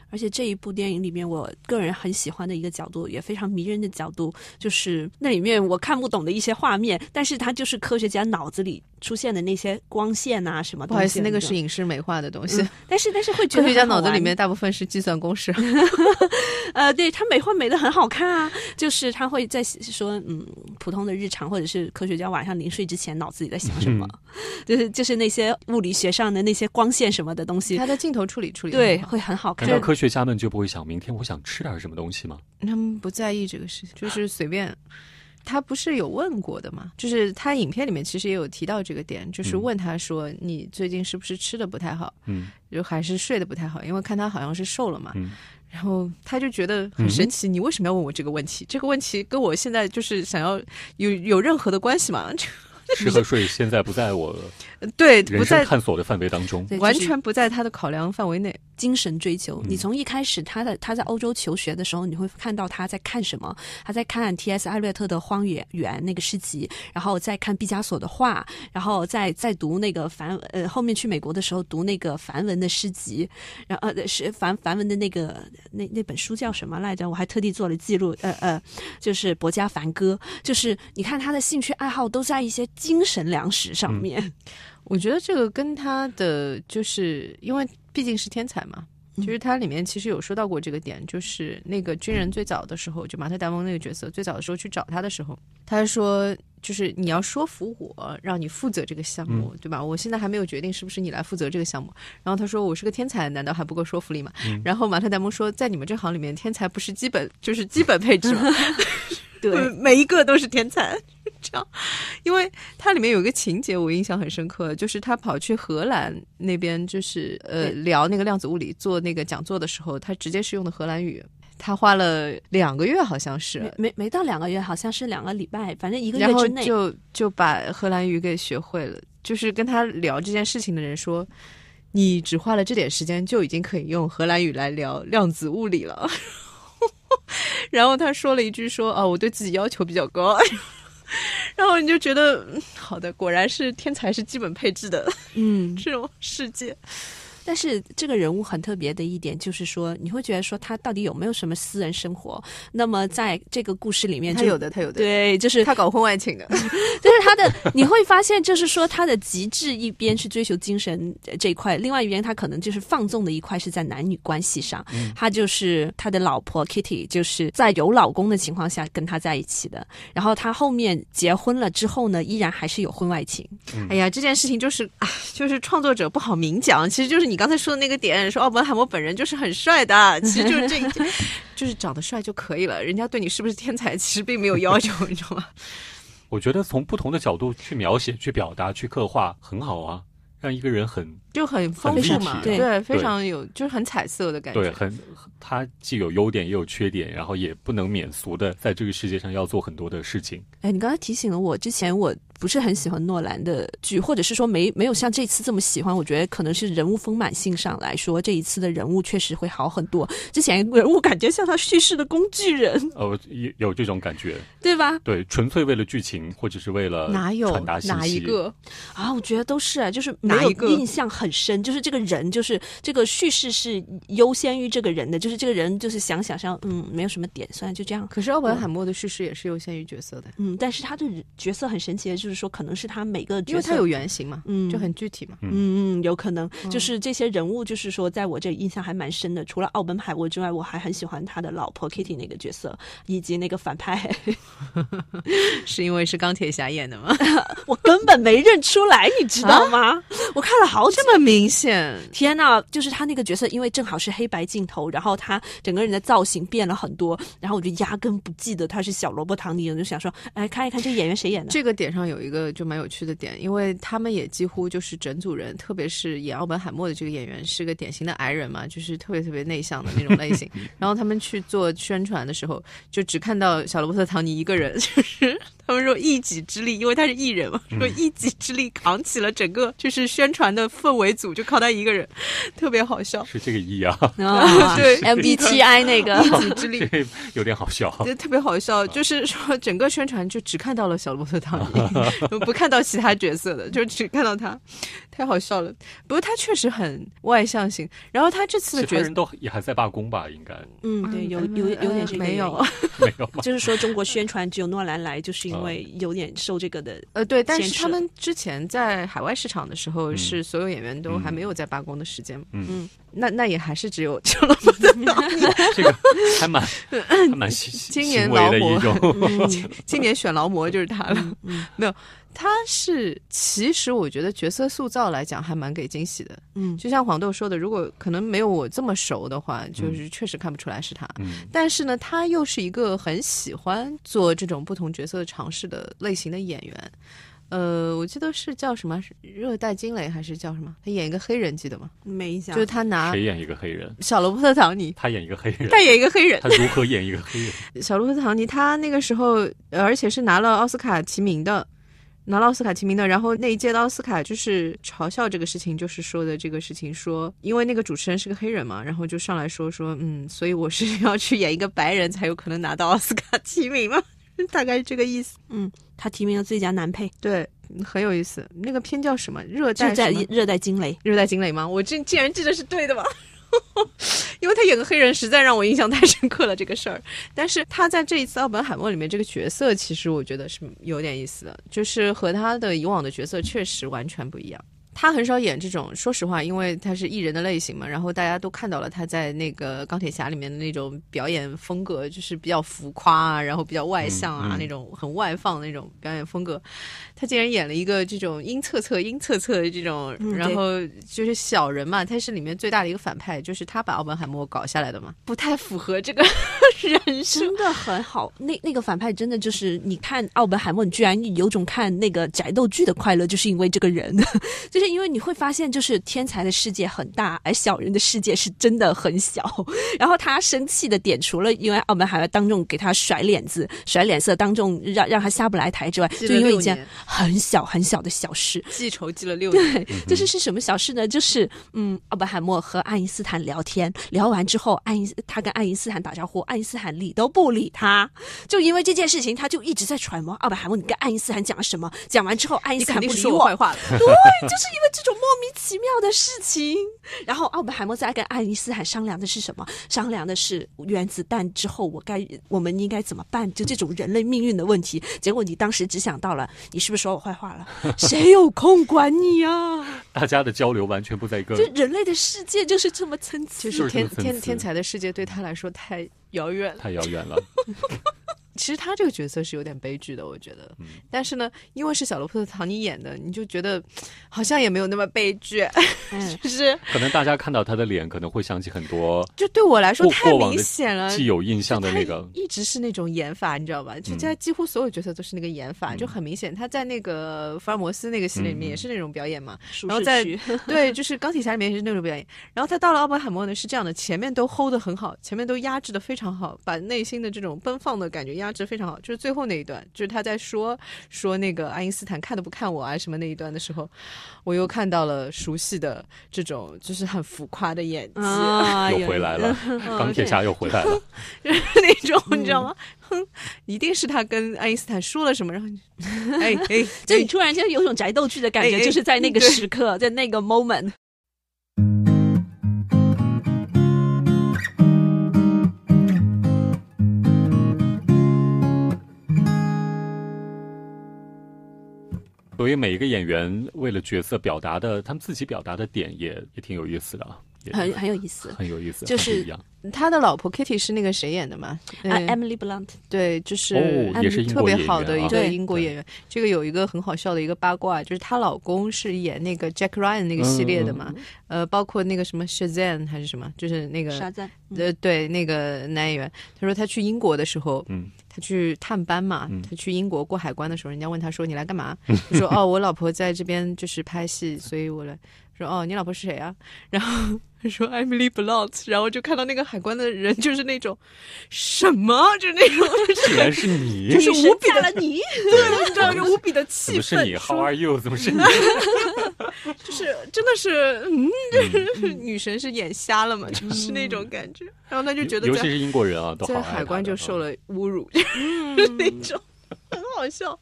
而且这一部电影里面，我个人很喜欢的一个角度，也非常迷人的角度，就是那里面我看不懂的一些画面，但是它就是科学家脑子里出现的那些光线啊什么东西。不好意思，那个是影视美化的东西，嗯但是但是会觉得科学家脑子里面大部分是计算公式。呃，对他美化美的很好看啊，就是他会在说，嗯，普通的日常或者是科学家晚上临睡之前脑子里在想什么，就是就是那些物理学上的那些光线什么的东西，他的镜头处理处理对，会很好看家们就不会想明天我想吃点什么东西吗？他们不在意这个事情，就是随便。他不是有问过的吗？就是他影片里面其实也有提到这个点，就是问他说：“你最近是不是吃的不太好，嗯就还是睡得不太好？因为看他好像是瘦了嘛。嗯然后他就觉得很神奇，你为什么要问我这个问题？这个问题跟我现在就是想要有有任何的关系吗？吃和睡现在不在我对，不在探索的范围当中。完全不在他的考量范围内。精神追求。嗯你从一开始他的他在欧洲求学的时候，你会看到他在看什么？他在看 T.S. 艾略特的《荒野园》那个诗集，然后再看毕加索的画，然后再再读那个梵呃后面去美国的时候读那个梵文的诗集，然后呃是梵梵文的那个那那本书叫什么来着？我还特地做了记录，呃呃，就是《博加梵歌》，就是你看他的兴趣爱好都在一些精神粮食上面。我觉得这个跟他的就是因为毕竟是天才嘛，嗯就是他里面其实有说到过这个点，就是那个军人最早的时候，就马特·达蒙那个角色最早的时候去找他的时候，他说就是你要说服我，让你负责这个项目，对吧？我现在还没有决定是不是你来负责这个项目。然后他说我是个天才，难道还不够说服力吗？然后马特·达蒙说，在你们这行里面，天才不是基本就是基本配置吗？对，嗯每一个都是天才，这样，因为它里面有一个情节我印象很深刻，就是他跑去荷兰那边，就是呃聊那个量子物理做那个讲座的时候，他直接是用的荷兰语，他花了两个月好像是没，没没到两个月，好像是两个礼拜，反正一个月然后之内。就就把荷兰语给学会了，就是跟他聊这件事情的人说。你只花了这点时间，就已经可以用荷兰语来聊量子物理了。然后他说了一句说：“哦，我对自己要求比较高。” 然后你就觉得，嗯好的，果然是天才是基本配置的嗯，这种世界。但是这个人物很特别的一点就是说，你会觉得说他到底有没有什么私人生活？那么在这个故事里面就，他有的，他有的，对，就是他搞婚外情的。就是他的，你会发现，就是说他的极致一边是追求精神呃这一块，另外一边他可能就是放纵的一块是在男女关系上。他就是他的老婆 Kitty，就是在有老公的情况下跟他在一起的。然后他后面结婚了之后呢，依然还是有婚外情。哎呀，这件事情就是，啊，就是创作者不好明讲。其实就是你刚才说的那个点，说奥本海默本人就是很帅的，其实就是这一点，就是长得帅就可以了。人家对你是不是天才，其实并没有要求，你知道吗？我觉得从不同的角度去描写、去表达、去刻画很好啊，让一个人很就很丰富嘛，体对，非常有，就是很彩色的感觉。对，很它既有优点也有缺点，然后也不能免俗的在这个世界上要做很多的事情。哎，你刚才提醒了我，之前我不是很喜欢诺兰的剧，或者是说没没有像这次这么喜欢。我觉得可能是人物丰满性上来说，这一次的人物确实会好很多。之前人物感觉像他叙事的工具人，哦，有有这种感觉，对吧？对，纯粹为了剧情或者是为了哪有传达信息哪一个？啊，我觉得都是啊，就是没有哪一个印象很深，就是这个人，就是这个叙事是优先于这个人的，就是这个人就是想想象，嗯，没有什么点，算了，就这样。可是奥本海默的叙事也是优先于角色的，嗯，但是他的角色很神奇的，就是说可能是他每个角色因为他有原型嘛，嗯就很具体嘛。嗯嗯，有可能嗯就是这些人物，就是说，在我这印象还蛮深的。除了奥本海默之外，我还很喜欢他的老婆 Kitty 那个角色，以及那个反派，是因为是钢铁侠演的吗？我根本没认出来，你知道吗？我看了好几这么明显，天呐，就是他那个角色，因为正好是黑白镜头，然后他整个人的造型变了很多，然后我就压根不记得他是小萝卜唐尼，我就想说，哎，看一看这个演员谁演的。这个点上有一个就蛮有趣的点，因为他们也几乎就是整组人，特别是演奥本海默的这个演员是个典型的矮人嘛，就是特别特别内向的那种类型。然后他们去做宣传的时候，就只看到小罗伯特·唐尼一个人，就是他们说一己之力，因为他是艺人嘛，说一己之力扛起了整个 就是宣传的氛围组，就靠他一个人，特别好笑。是这个意啊，啊 对，MBTI 那个，一己之力。这有点好笑。对，特别好笑，就是说整个宣传就只看到了小罗伯特·唐尼，不看到其他角色的，就只看到他，太好笑了。不过他确实很外向型，然后他这次的角色人都也还在罢工吧？应该嗯，对，有有有点这个没有，没有？就是说中国宣传只有诺兰来，就是因为有点受这个的。呃，对，但是他们之前在海外市场的时候，嗯是所有演员都还没有在罢工的时间嘛，嗯嗯那那也还是只有小罗伯特·唐尼。这个还蛮还蛮行今 年劳模一种。嗯今年选劳模就是他了。没有，他是其实我觉得角色塑造来讲还蛮给惊喜的。嗯就像黄豆说的，如果可能没有我这么熟的话，就是确实看不出来是他。嗯但是呢，他又是一个很喜欢做这种不同角色尝试的类型的演员。呃，我记得是叫什么热带惊雷还是叫什么？他演一个黑人，记得吗？没印象，就是他拿谁演一个黑人？小罗伯特·唐尼，他演一个黑人，他演一个黑人。他如何演一个黑人？小罗伯特·唐尼他那个时候，呃而且是拿了奥斯卡提名的，拿了奥斯卡提名的。然后那一届的奥斯卡就是嘲笑这个事情，就是说的这个事情说，因为那个主持人是个黑人嘛，然后就上来说说，嗯，所以我是要去演一个白人才有可能拿到奥斯卡提名嘛，大概是这个意思。嗯，他提名了最佳男配，对，很有意思。那个片叫什么？热带热带惊雷。热带惊雷吗？我竟竟然记得是对的吗？因为他演个黑人，实在让我印象太深刻了这个事儿。但是他在这一次奥本海默里面这个角色，其实我觉得是有点意思的，就是和他的以往的角色确实完全不一样。他很少演这种，说实话，因为他是艺人的类型嘛，然后大家都看到了他在那个钢铁侠里面的那种表演风格，就是比较浮夸啊，然后比较外向啊，嗯嗯那种很外放的那种表演风格。他竟然演了一个这种阴恻恻、阴恻恻的这种，嗯然后就是小人嘛，他是里面最大的一个反派，就是他把奥本海默搞下来的嘛，不太符合这个 人生。真的很好，那那个反派真的就是你看奥本海默，你居然有种看那个宅斗剧的快乐，就是因为这个人，就 是因为你会发现，就是天才的世界很大，而小人的世界是真的很小。然后他生气的点，除了因为澳门海默当众给他甩脸子、甩脸色，当众让让他下不来台之外，就因为一件，很小很小的小事，记仇记了六年。对，就是是什么小事呢？就是嗯，奥本海默和爱因斯坦聊天，聊完之后，爱因他跟爱因斯坦打招呼，爱因斯坦理都不理他，就因为这件事情，他就一直在揣摩奥本海默你跟爱因斯坦讲了什么，讲完之后，爱因你肯定斯坦不理我，说我坏话了。对，就是因为这种莫名其妙的事情。然后奥本海默在跟爱因斯坦商量的是什么？商量的是原子弹之后我该我们应该怎么办？就这种人类命运的问题。结果你当时只想到了，你是不是说我坏话了？谁有空管你啊？大家的交流完全不在一个 就人类的世界就是这么参差，就是天天天才的世界对他来说太遥远了。太遥远了。其实他这个角色是有点悲剧的，我觉得。但是呢，因为是小罗伯特·唐尼演的，你就觉得好像也没有那么悲剧，就是可能大家看到他的脸，可能会想起很多，就对我来说太明显了，既有印象的那个，一直是那种演法，你知道吧？就在几乎所有角色都是那个演法，嗯就很明显。他在那个福尔摩斯那个系列里面嗯也是那种表演嘛，舒然后在 对，就是钢铁侠里面也是那种表演。然后他到了奥本海默呢是这样的，前面都 hold 的很好，前面都压制的非常好，把内心的这种奔放的感觉压制得非常好。就是最后那一段，就是他在说说那个爱因斯坦看都不看我啊什么那一段的时候，我又看到了熟悉的这种就是很浮夸的演技。啊 又回来了，钢铁侠又回来了。就是那种，你知道吗？哼，一定是他跟爱因斯坦说了什么，然后你，哎哎，就你突然间有种宅斗剧的感觉，就是在那个时刻，在那个 moment。所以每一个演员为了角色表达的，他们自己表达的点也也挺有意思的啊，也很很有意思。很有意思，就是一样。他的老婆 Kitty 是那个谁演的嘛？，Emily Blunt，对，就是哦也是英特别国演员啊。好的一个英国演员。这个有一个很好笑的一个八卦，就是她老公是演那个 Jack Ryan 那个系列的嗯嘛，呃，包括那个什么 Shazam 还是什么，就是那个沙赞，呃，对，那个男演员，他说他去英国的时候，嗯，他去探班嘛，嗯。他去英国过海关的时候，人家问他说你来干嘛？他说哦，我老婆在这边就是拍戏，所以我来。说哦，你老婆是谁啊？然后他说 Emily Blunt，然后就看到那个海关的人就是那种什么，就是那种 竟然是你，就是女神无比的嫁了你，对，你知道就无比的怎气愤，么是你？How are you？怎么是你？就是真的是，嗯，就是女神是眼瞎了嘛，就是那种感觉。然后他就觉得尤其是英国人啊，在海关就受了侮辱，就是那种很好笑。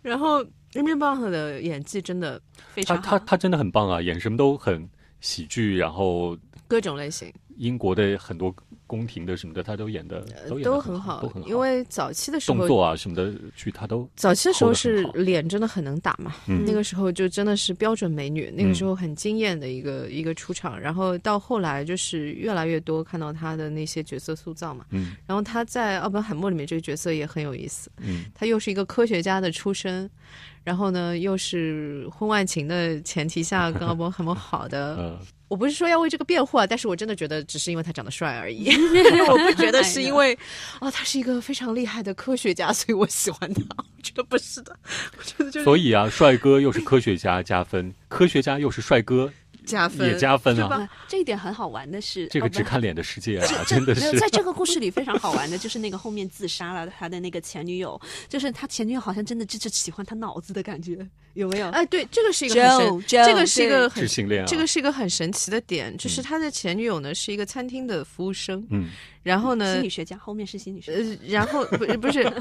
然后 Emily Blunt 的演技真的非常好。他他真的很棒啊，演什么都很喜剧，然后各种类型。英国的很多宫廷的什么的，他都演的都都很好，都很好。因为早期的时候动作啊什么的剧他都早期的时候是脸真的很能打嘛，嗯。那个时候就真的是标准美女，那个时候很惊艳的一个、一个出场，然后到后来就是越来越多看到他的那些角色塑造嘛，嗯。然后他在奥本海默里面这个角色也很有意思，嗯。她又是一个科学家的出身，然后呢又是婚外情的前提下跟奥本海默好的，呃我不是说要为这个辩护啊，但是我真的觉得只是因为他长得帅而已，我不觉得是因为哦他是一个非常厉害的科学家，所以我喜欢他。我觉得不是的，我觉得就是所以啊，帅哥又是科学家加分，科学家又是帅哥加分。也加分啊。这一点很好玩的是，这个只看脸的世界啊，真的没有，是在这个故事里非常好玩的就是那个后面自杀了他的那个前女友，就是他前女友好像真的就是喜欢他脑子的感觉，有没有？哎，对，这个是一个很神，这个是一个很性恋啊。这个是一个很神奇的点，就是他的前女友呢是一个餐厅的服务生，嗯然后呢心理学家后面是心理学家，呃，然后不是不是，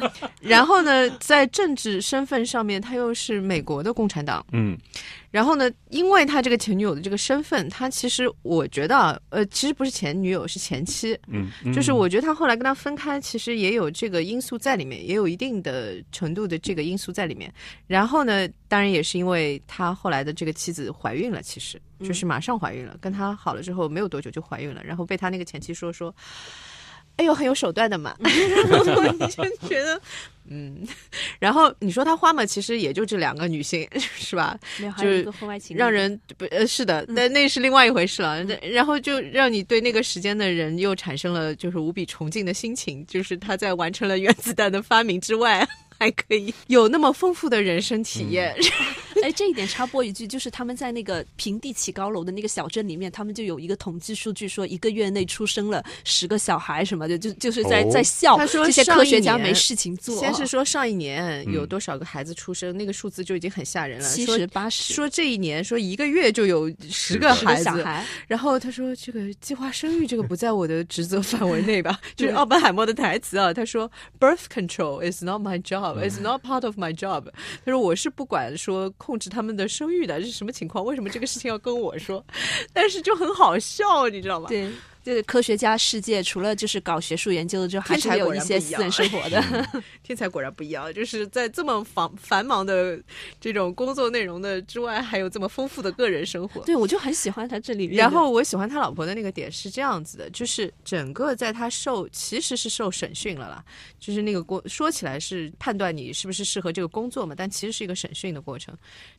然后呢，在政治身份上面，他又是美国的共产党。嗯然后呢，因为他这个前女友的这个身份，他其实我觉得啊，呃，其实不是前女友，是前妻。嗯，嗯就是我觉得他后来跟他分开，其实也有这个因素在里面，也有一定的程度的这个因素在里面。然后呢，当然也是因为他后来的这个妻子怀孕了，其实就是马上怀孕了，跟他好了之后没有多久就怀孕了，然后被他那个前妻说说。哎呦，很有手段的嘛，然后你就觉得，嗯，然后你说他花嘛，其实也就这两个女性，是吧？没有还有就是一个婚外情，让人不呃是的，但那是另外一回事了。然后就让你对那个时间的人又产生了就是无比崇敬的心情，就是他在完成了原子弹的发明之外。还可以有那么丰富的人生体验，哎，这一点插播一句，就是他们在那个平地起高楼的那个小镇里面，他们就有一个统计数据，说一个月内出生了十个小孩什么的，就就是在、哦在笑他说这些上一科学家年没事情做。先是说上一年嗯有多少个孩子出生，那个数字就已经很吓人了。七说十八十说这一年说一个月就有十个十个孩子，小孩，然后他说：“这个计划生育这个不在我的职责范围内吧？”就是奥本海默的台词啊，他说：“Birth control is not my job, is not part of my job。”他说：“我是不管说控控制他们的生育的，这是什么情况？为什么这个事情要跟我说？”但是就很好笑，你知道吗？对，就是科学家世界，除了就是搞学术研究的之后，还是有一些私人生活的。天才果然不一样，就是在这么繁繁忙的这种工作内容的之外，还有这么丰富的个人生活。对，我就很喜欢他这里面。然后我喜欢他老婆的那个点是这样子的，就是整个在他受其实是受审讯了啦，就是那个过说起来是判断你是不是适合这个工作嘛，但其实是一个审讯的过程。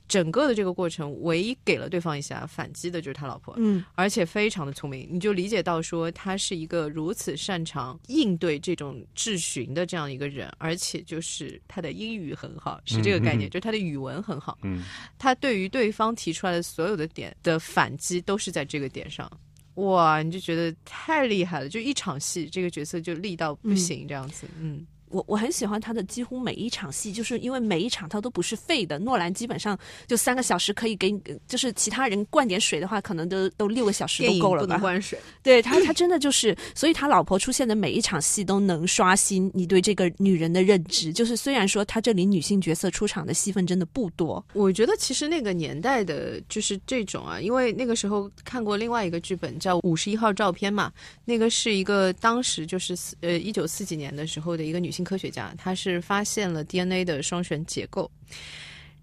整个的这个过程，唯一给了对方一下反击的就是他老婆，嗯，而且非常的聪明，你就理解到说他是一个如此擅长应对这种质询的这样一个人，而且就是他的英语很好，是这个概念，就是他的语文很好，嗯，他对于对方提出来的所有的点的反击都是在这个点上，哇，你就觉得太厉害了，就一场戏这个角色就力到不行这样子，嗯。我我很喜欢他的几乎每一场戏，就是因为每一场他都不是废的。诺兰基本上就三个小时可以给，就是其他人灌点水的话，可能都都六个小时都够了吧？灌水。对他，他真的就是，所以他老婆出现的每一场戏都能刷新你对这个女人的认知。就是虽然说他这里女性角色出场的戏份真的不多，我觉得其实那个年代的就是这种啊，因为那个时候看过另外一个剧本叫《五十一号照片》嘛，那个是一个当时就是呃一九四几年的时候的一个女性。科学家，他是发现了 DNA 的双旋结构，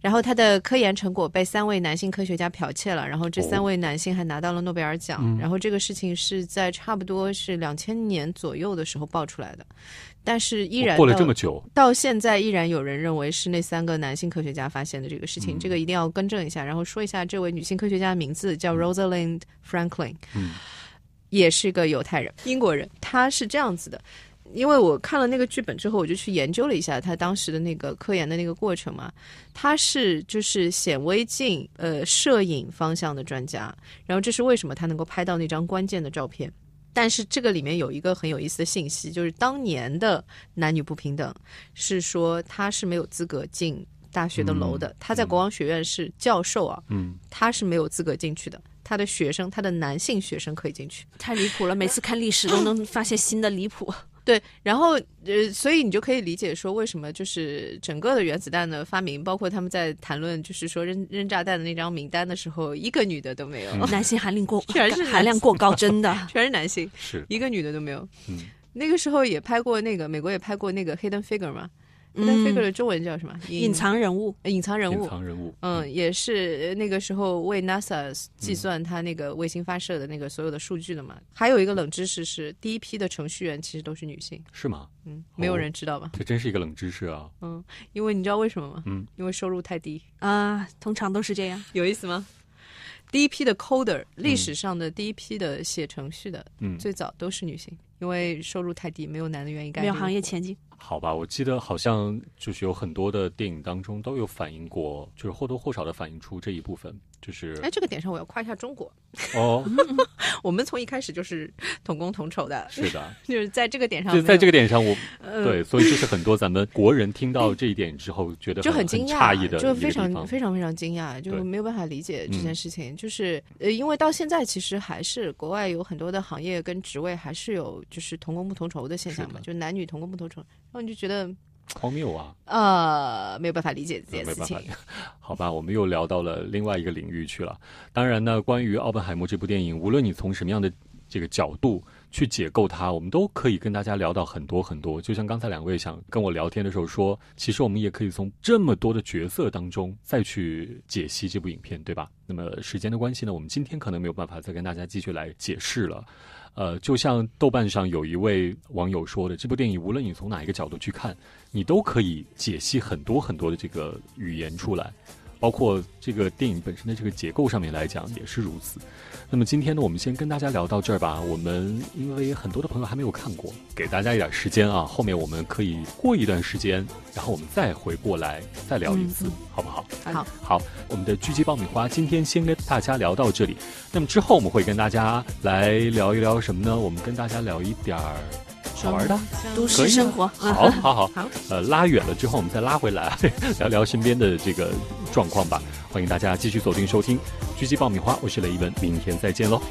然后他的科研成果被三位男性科学家剽窃了，然后这三位男性还拿到了诺贝尔奖，然后这个事情是在差不多是两千年左右的时候爆出来的，但是依然过了这么久，到现在依然有人认为是那三个男性科学家发现的这个事情，这个一定要更正一下，然后说一下这位女性科学家的名字叫 Rosalind Franklin，嗯，也是个犹太人，英国人，他是这样子的。因为我看了那个剧本之后，我就去研究了一下他当时的那个科研的那个过程嘛。他是就是显微镜呃摄影方向的专家，然后这是为什么他能够拍到那张关键的照片。但是这个里面有一个很有意思的信息，就是当年的男女不平等是说他是没有资格进大学的楼的。他在国王学院是教授啊，嗯，他是没有资格进去的。他的学生，他的男性学生可以进去。太离谱了，每次看历史都能发现新的离谱。对，然后呃，所以你就可以理解说，为什么就是整个的原子弹的发明，包括他们在谈论就是说扔扔炸弹的那张名单的时候，一个女的都没有，男性含量过，全是含量过高，真的 全是男性，是一个女的都没有。嗯，那个时候也拍过那个美国也拍过那个 Hidden Figure 嘛。那 figure 的中文叫什么？隐藏人物，隐藏人物，隐藏人物。嗯，也是那个时候为 NASA 计算它那个卫星发射的那个所有的数据的嘛。还有一个冷知识是，第一批的程序员其实都是女性。是吗？嗯，没有人知道吧？这真是一个冷知识啊。嗯，因为你知道为什么吗？嗯，因为收入太低啊，通常都是这样。有意思吗？第一批的 coder，历史上的第一批的写程序的，嗯，最早都是女性，因为收入太低，没有男的愿意干，没有行业前景。好吧，我记得好像就是有很多的电影当中都有反映过，就是或多或少的反映出这一部分。就是，哎，这个点上我要夸一下中国哦，我们从一开始就是同工同酬的，是的，就是在这个点上，就在这个点上，我对，所以就是很多咱们国人听到这一点之后，觉得就很惊讶异的，就非常非常非常惊讶，就没有办法理解这件事情。就是呃，因为到现在其实还是国外有很多的行业跟职位还是有就是同工不同酬的现象嘛，就男女同工不同酬，然后你就觉得。荒谬啊！呃，没有办法理解这件事情。好吧，我们又聊到了另外一个领域去了。当然呢，关于《奥本海默》这部电影，无论你从什么样的这个角度去解构它，我们都可以跟大家聊到很多很多。就像刚才两位想跟我聊天的时候说，其实我们也可以从这么多的角色当中再去解析这部影片，对吧？那么时间的关系呢，我们今天可能没有办法再跟大家继续来解释了。呃，就像豆瓣上有一位网友说的，这部电影无论你从哪一个角度去看，你都可以解析很多很多的这个语言出来。包括这个电影本身的这个结构上面来讲也是如此。那么今天呢，我们先跟大家聊到这儿吧。我们因为很多的朋友还没有看过，给大家一点时间啊。后面我们可以过一段时间，然后我们再回过来再聊一次，好不好？好，好。我们的狙击爆米花今天先跟大家聊到这里。那么之后我们会跟大家来聊一聊什么呢？我们跟大家聊一点儿。好玩的都市生活，好好好，好，呃，拉远了之后，我们再拉回来，聊聊身边的这个状况吧。欢迎大家继续锁定收听《狙击爆米花》，我是雷一文，明天再见喽。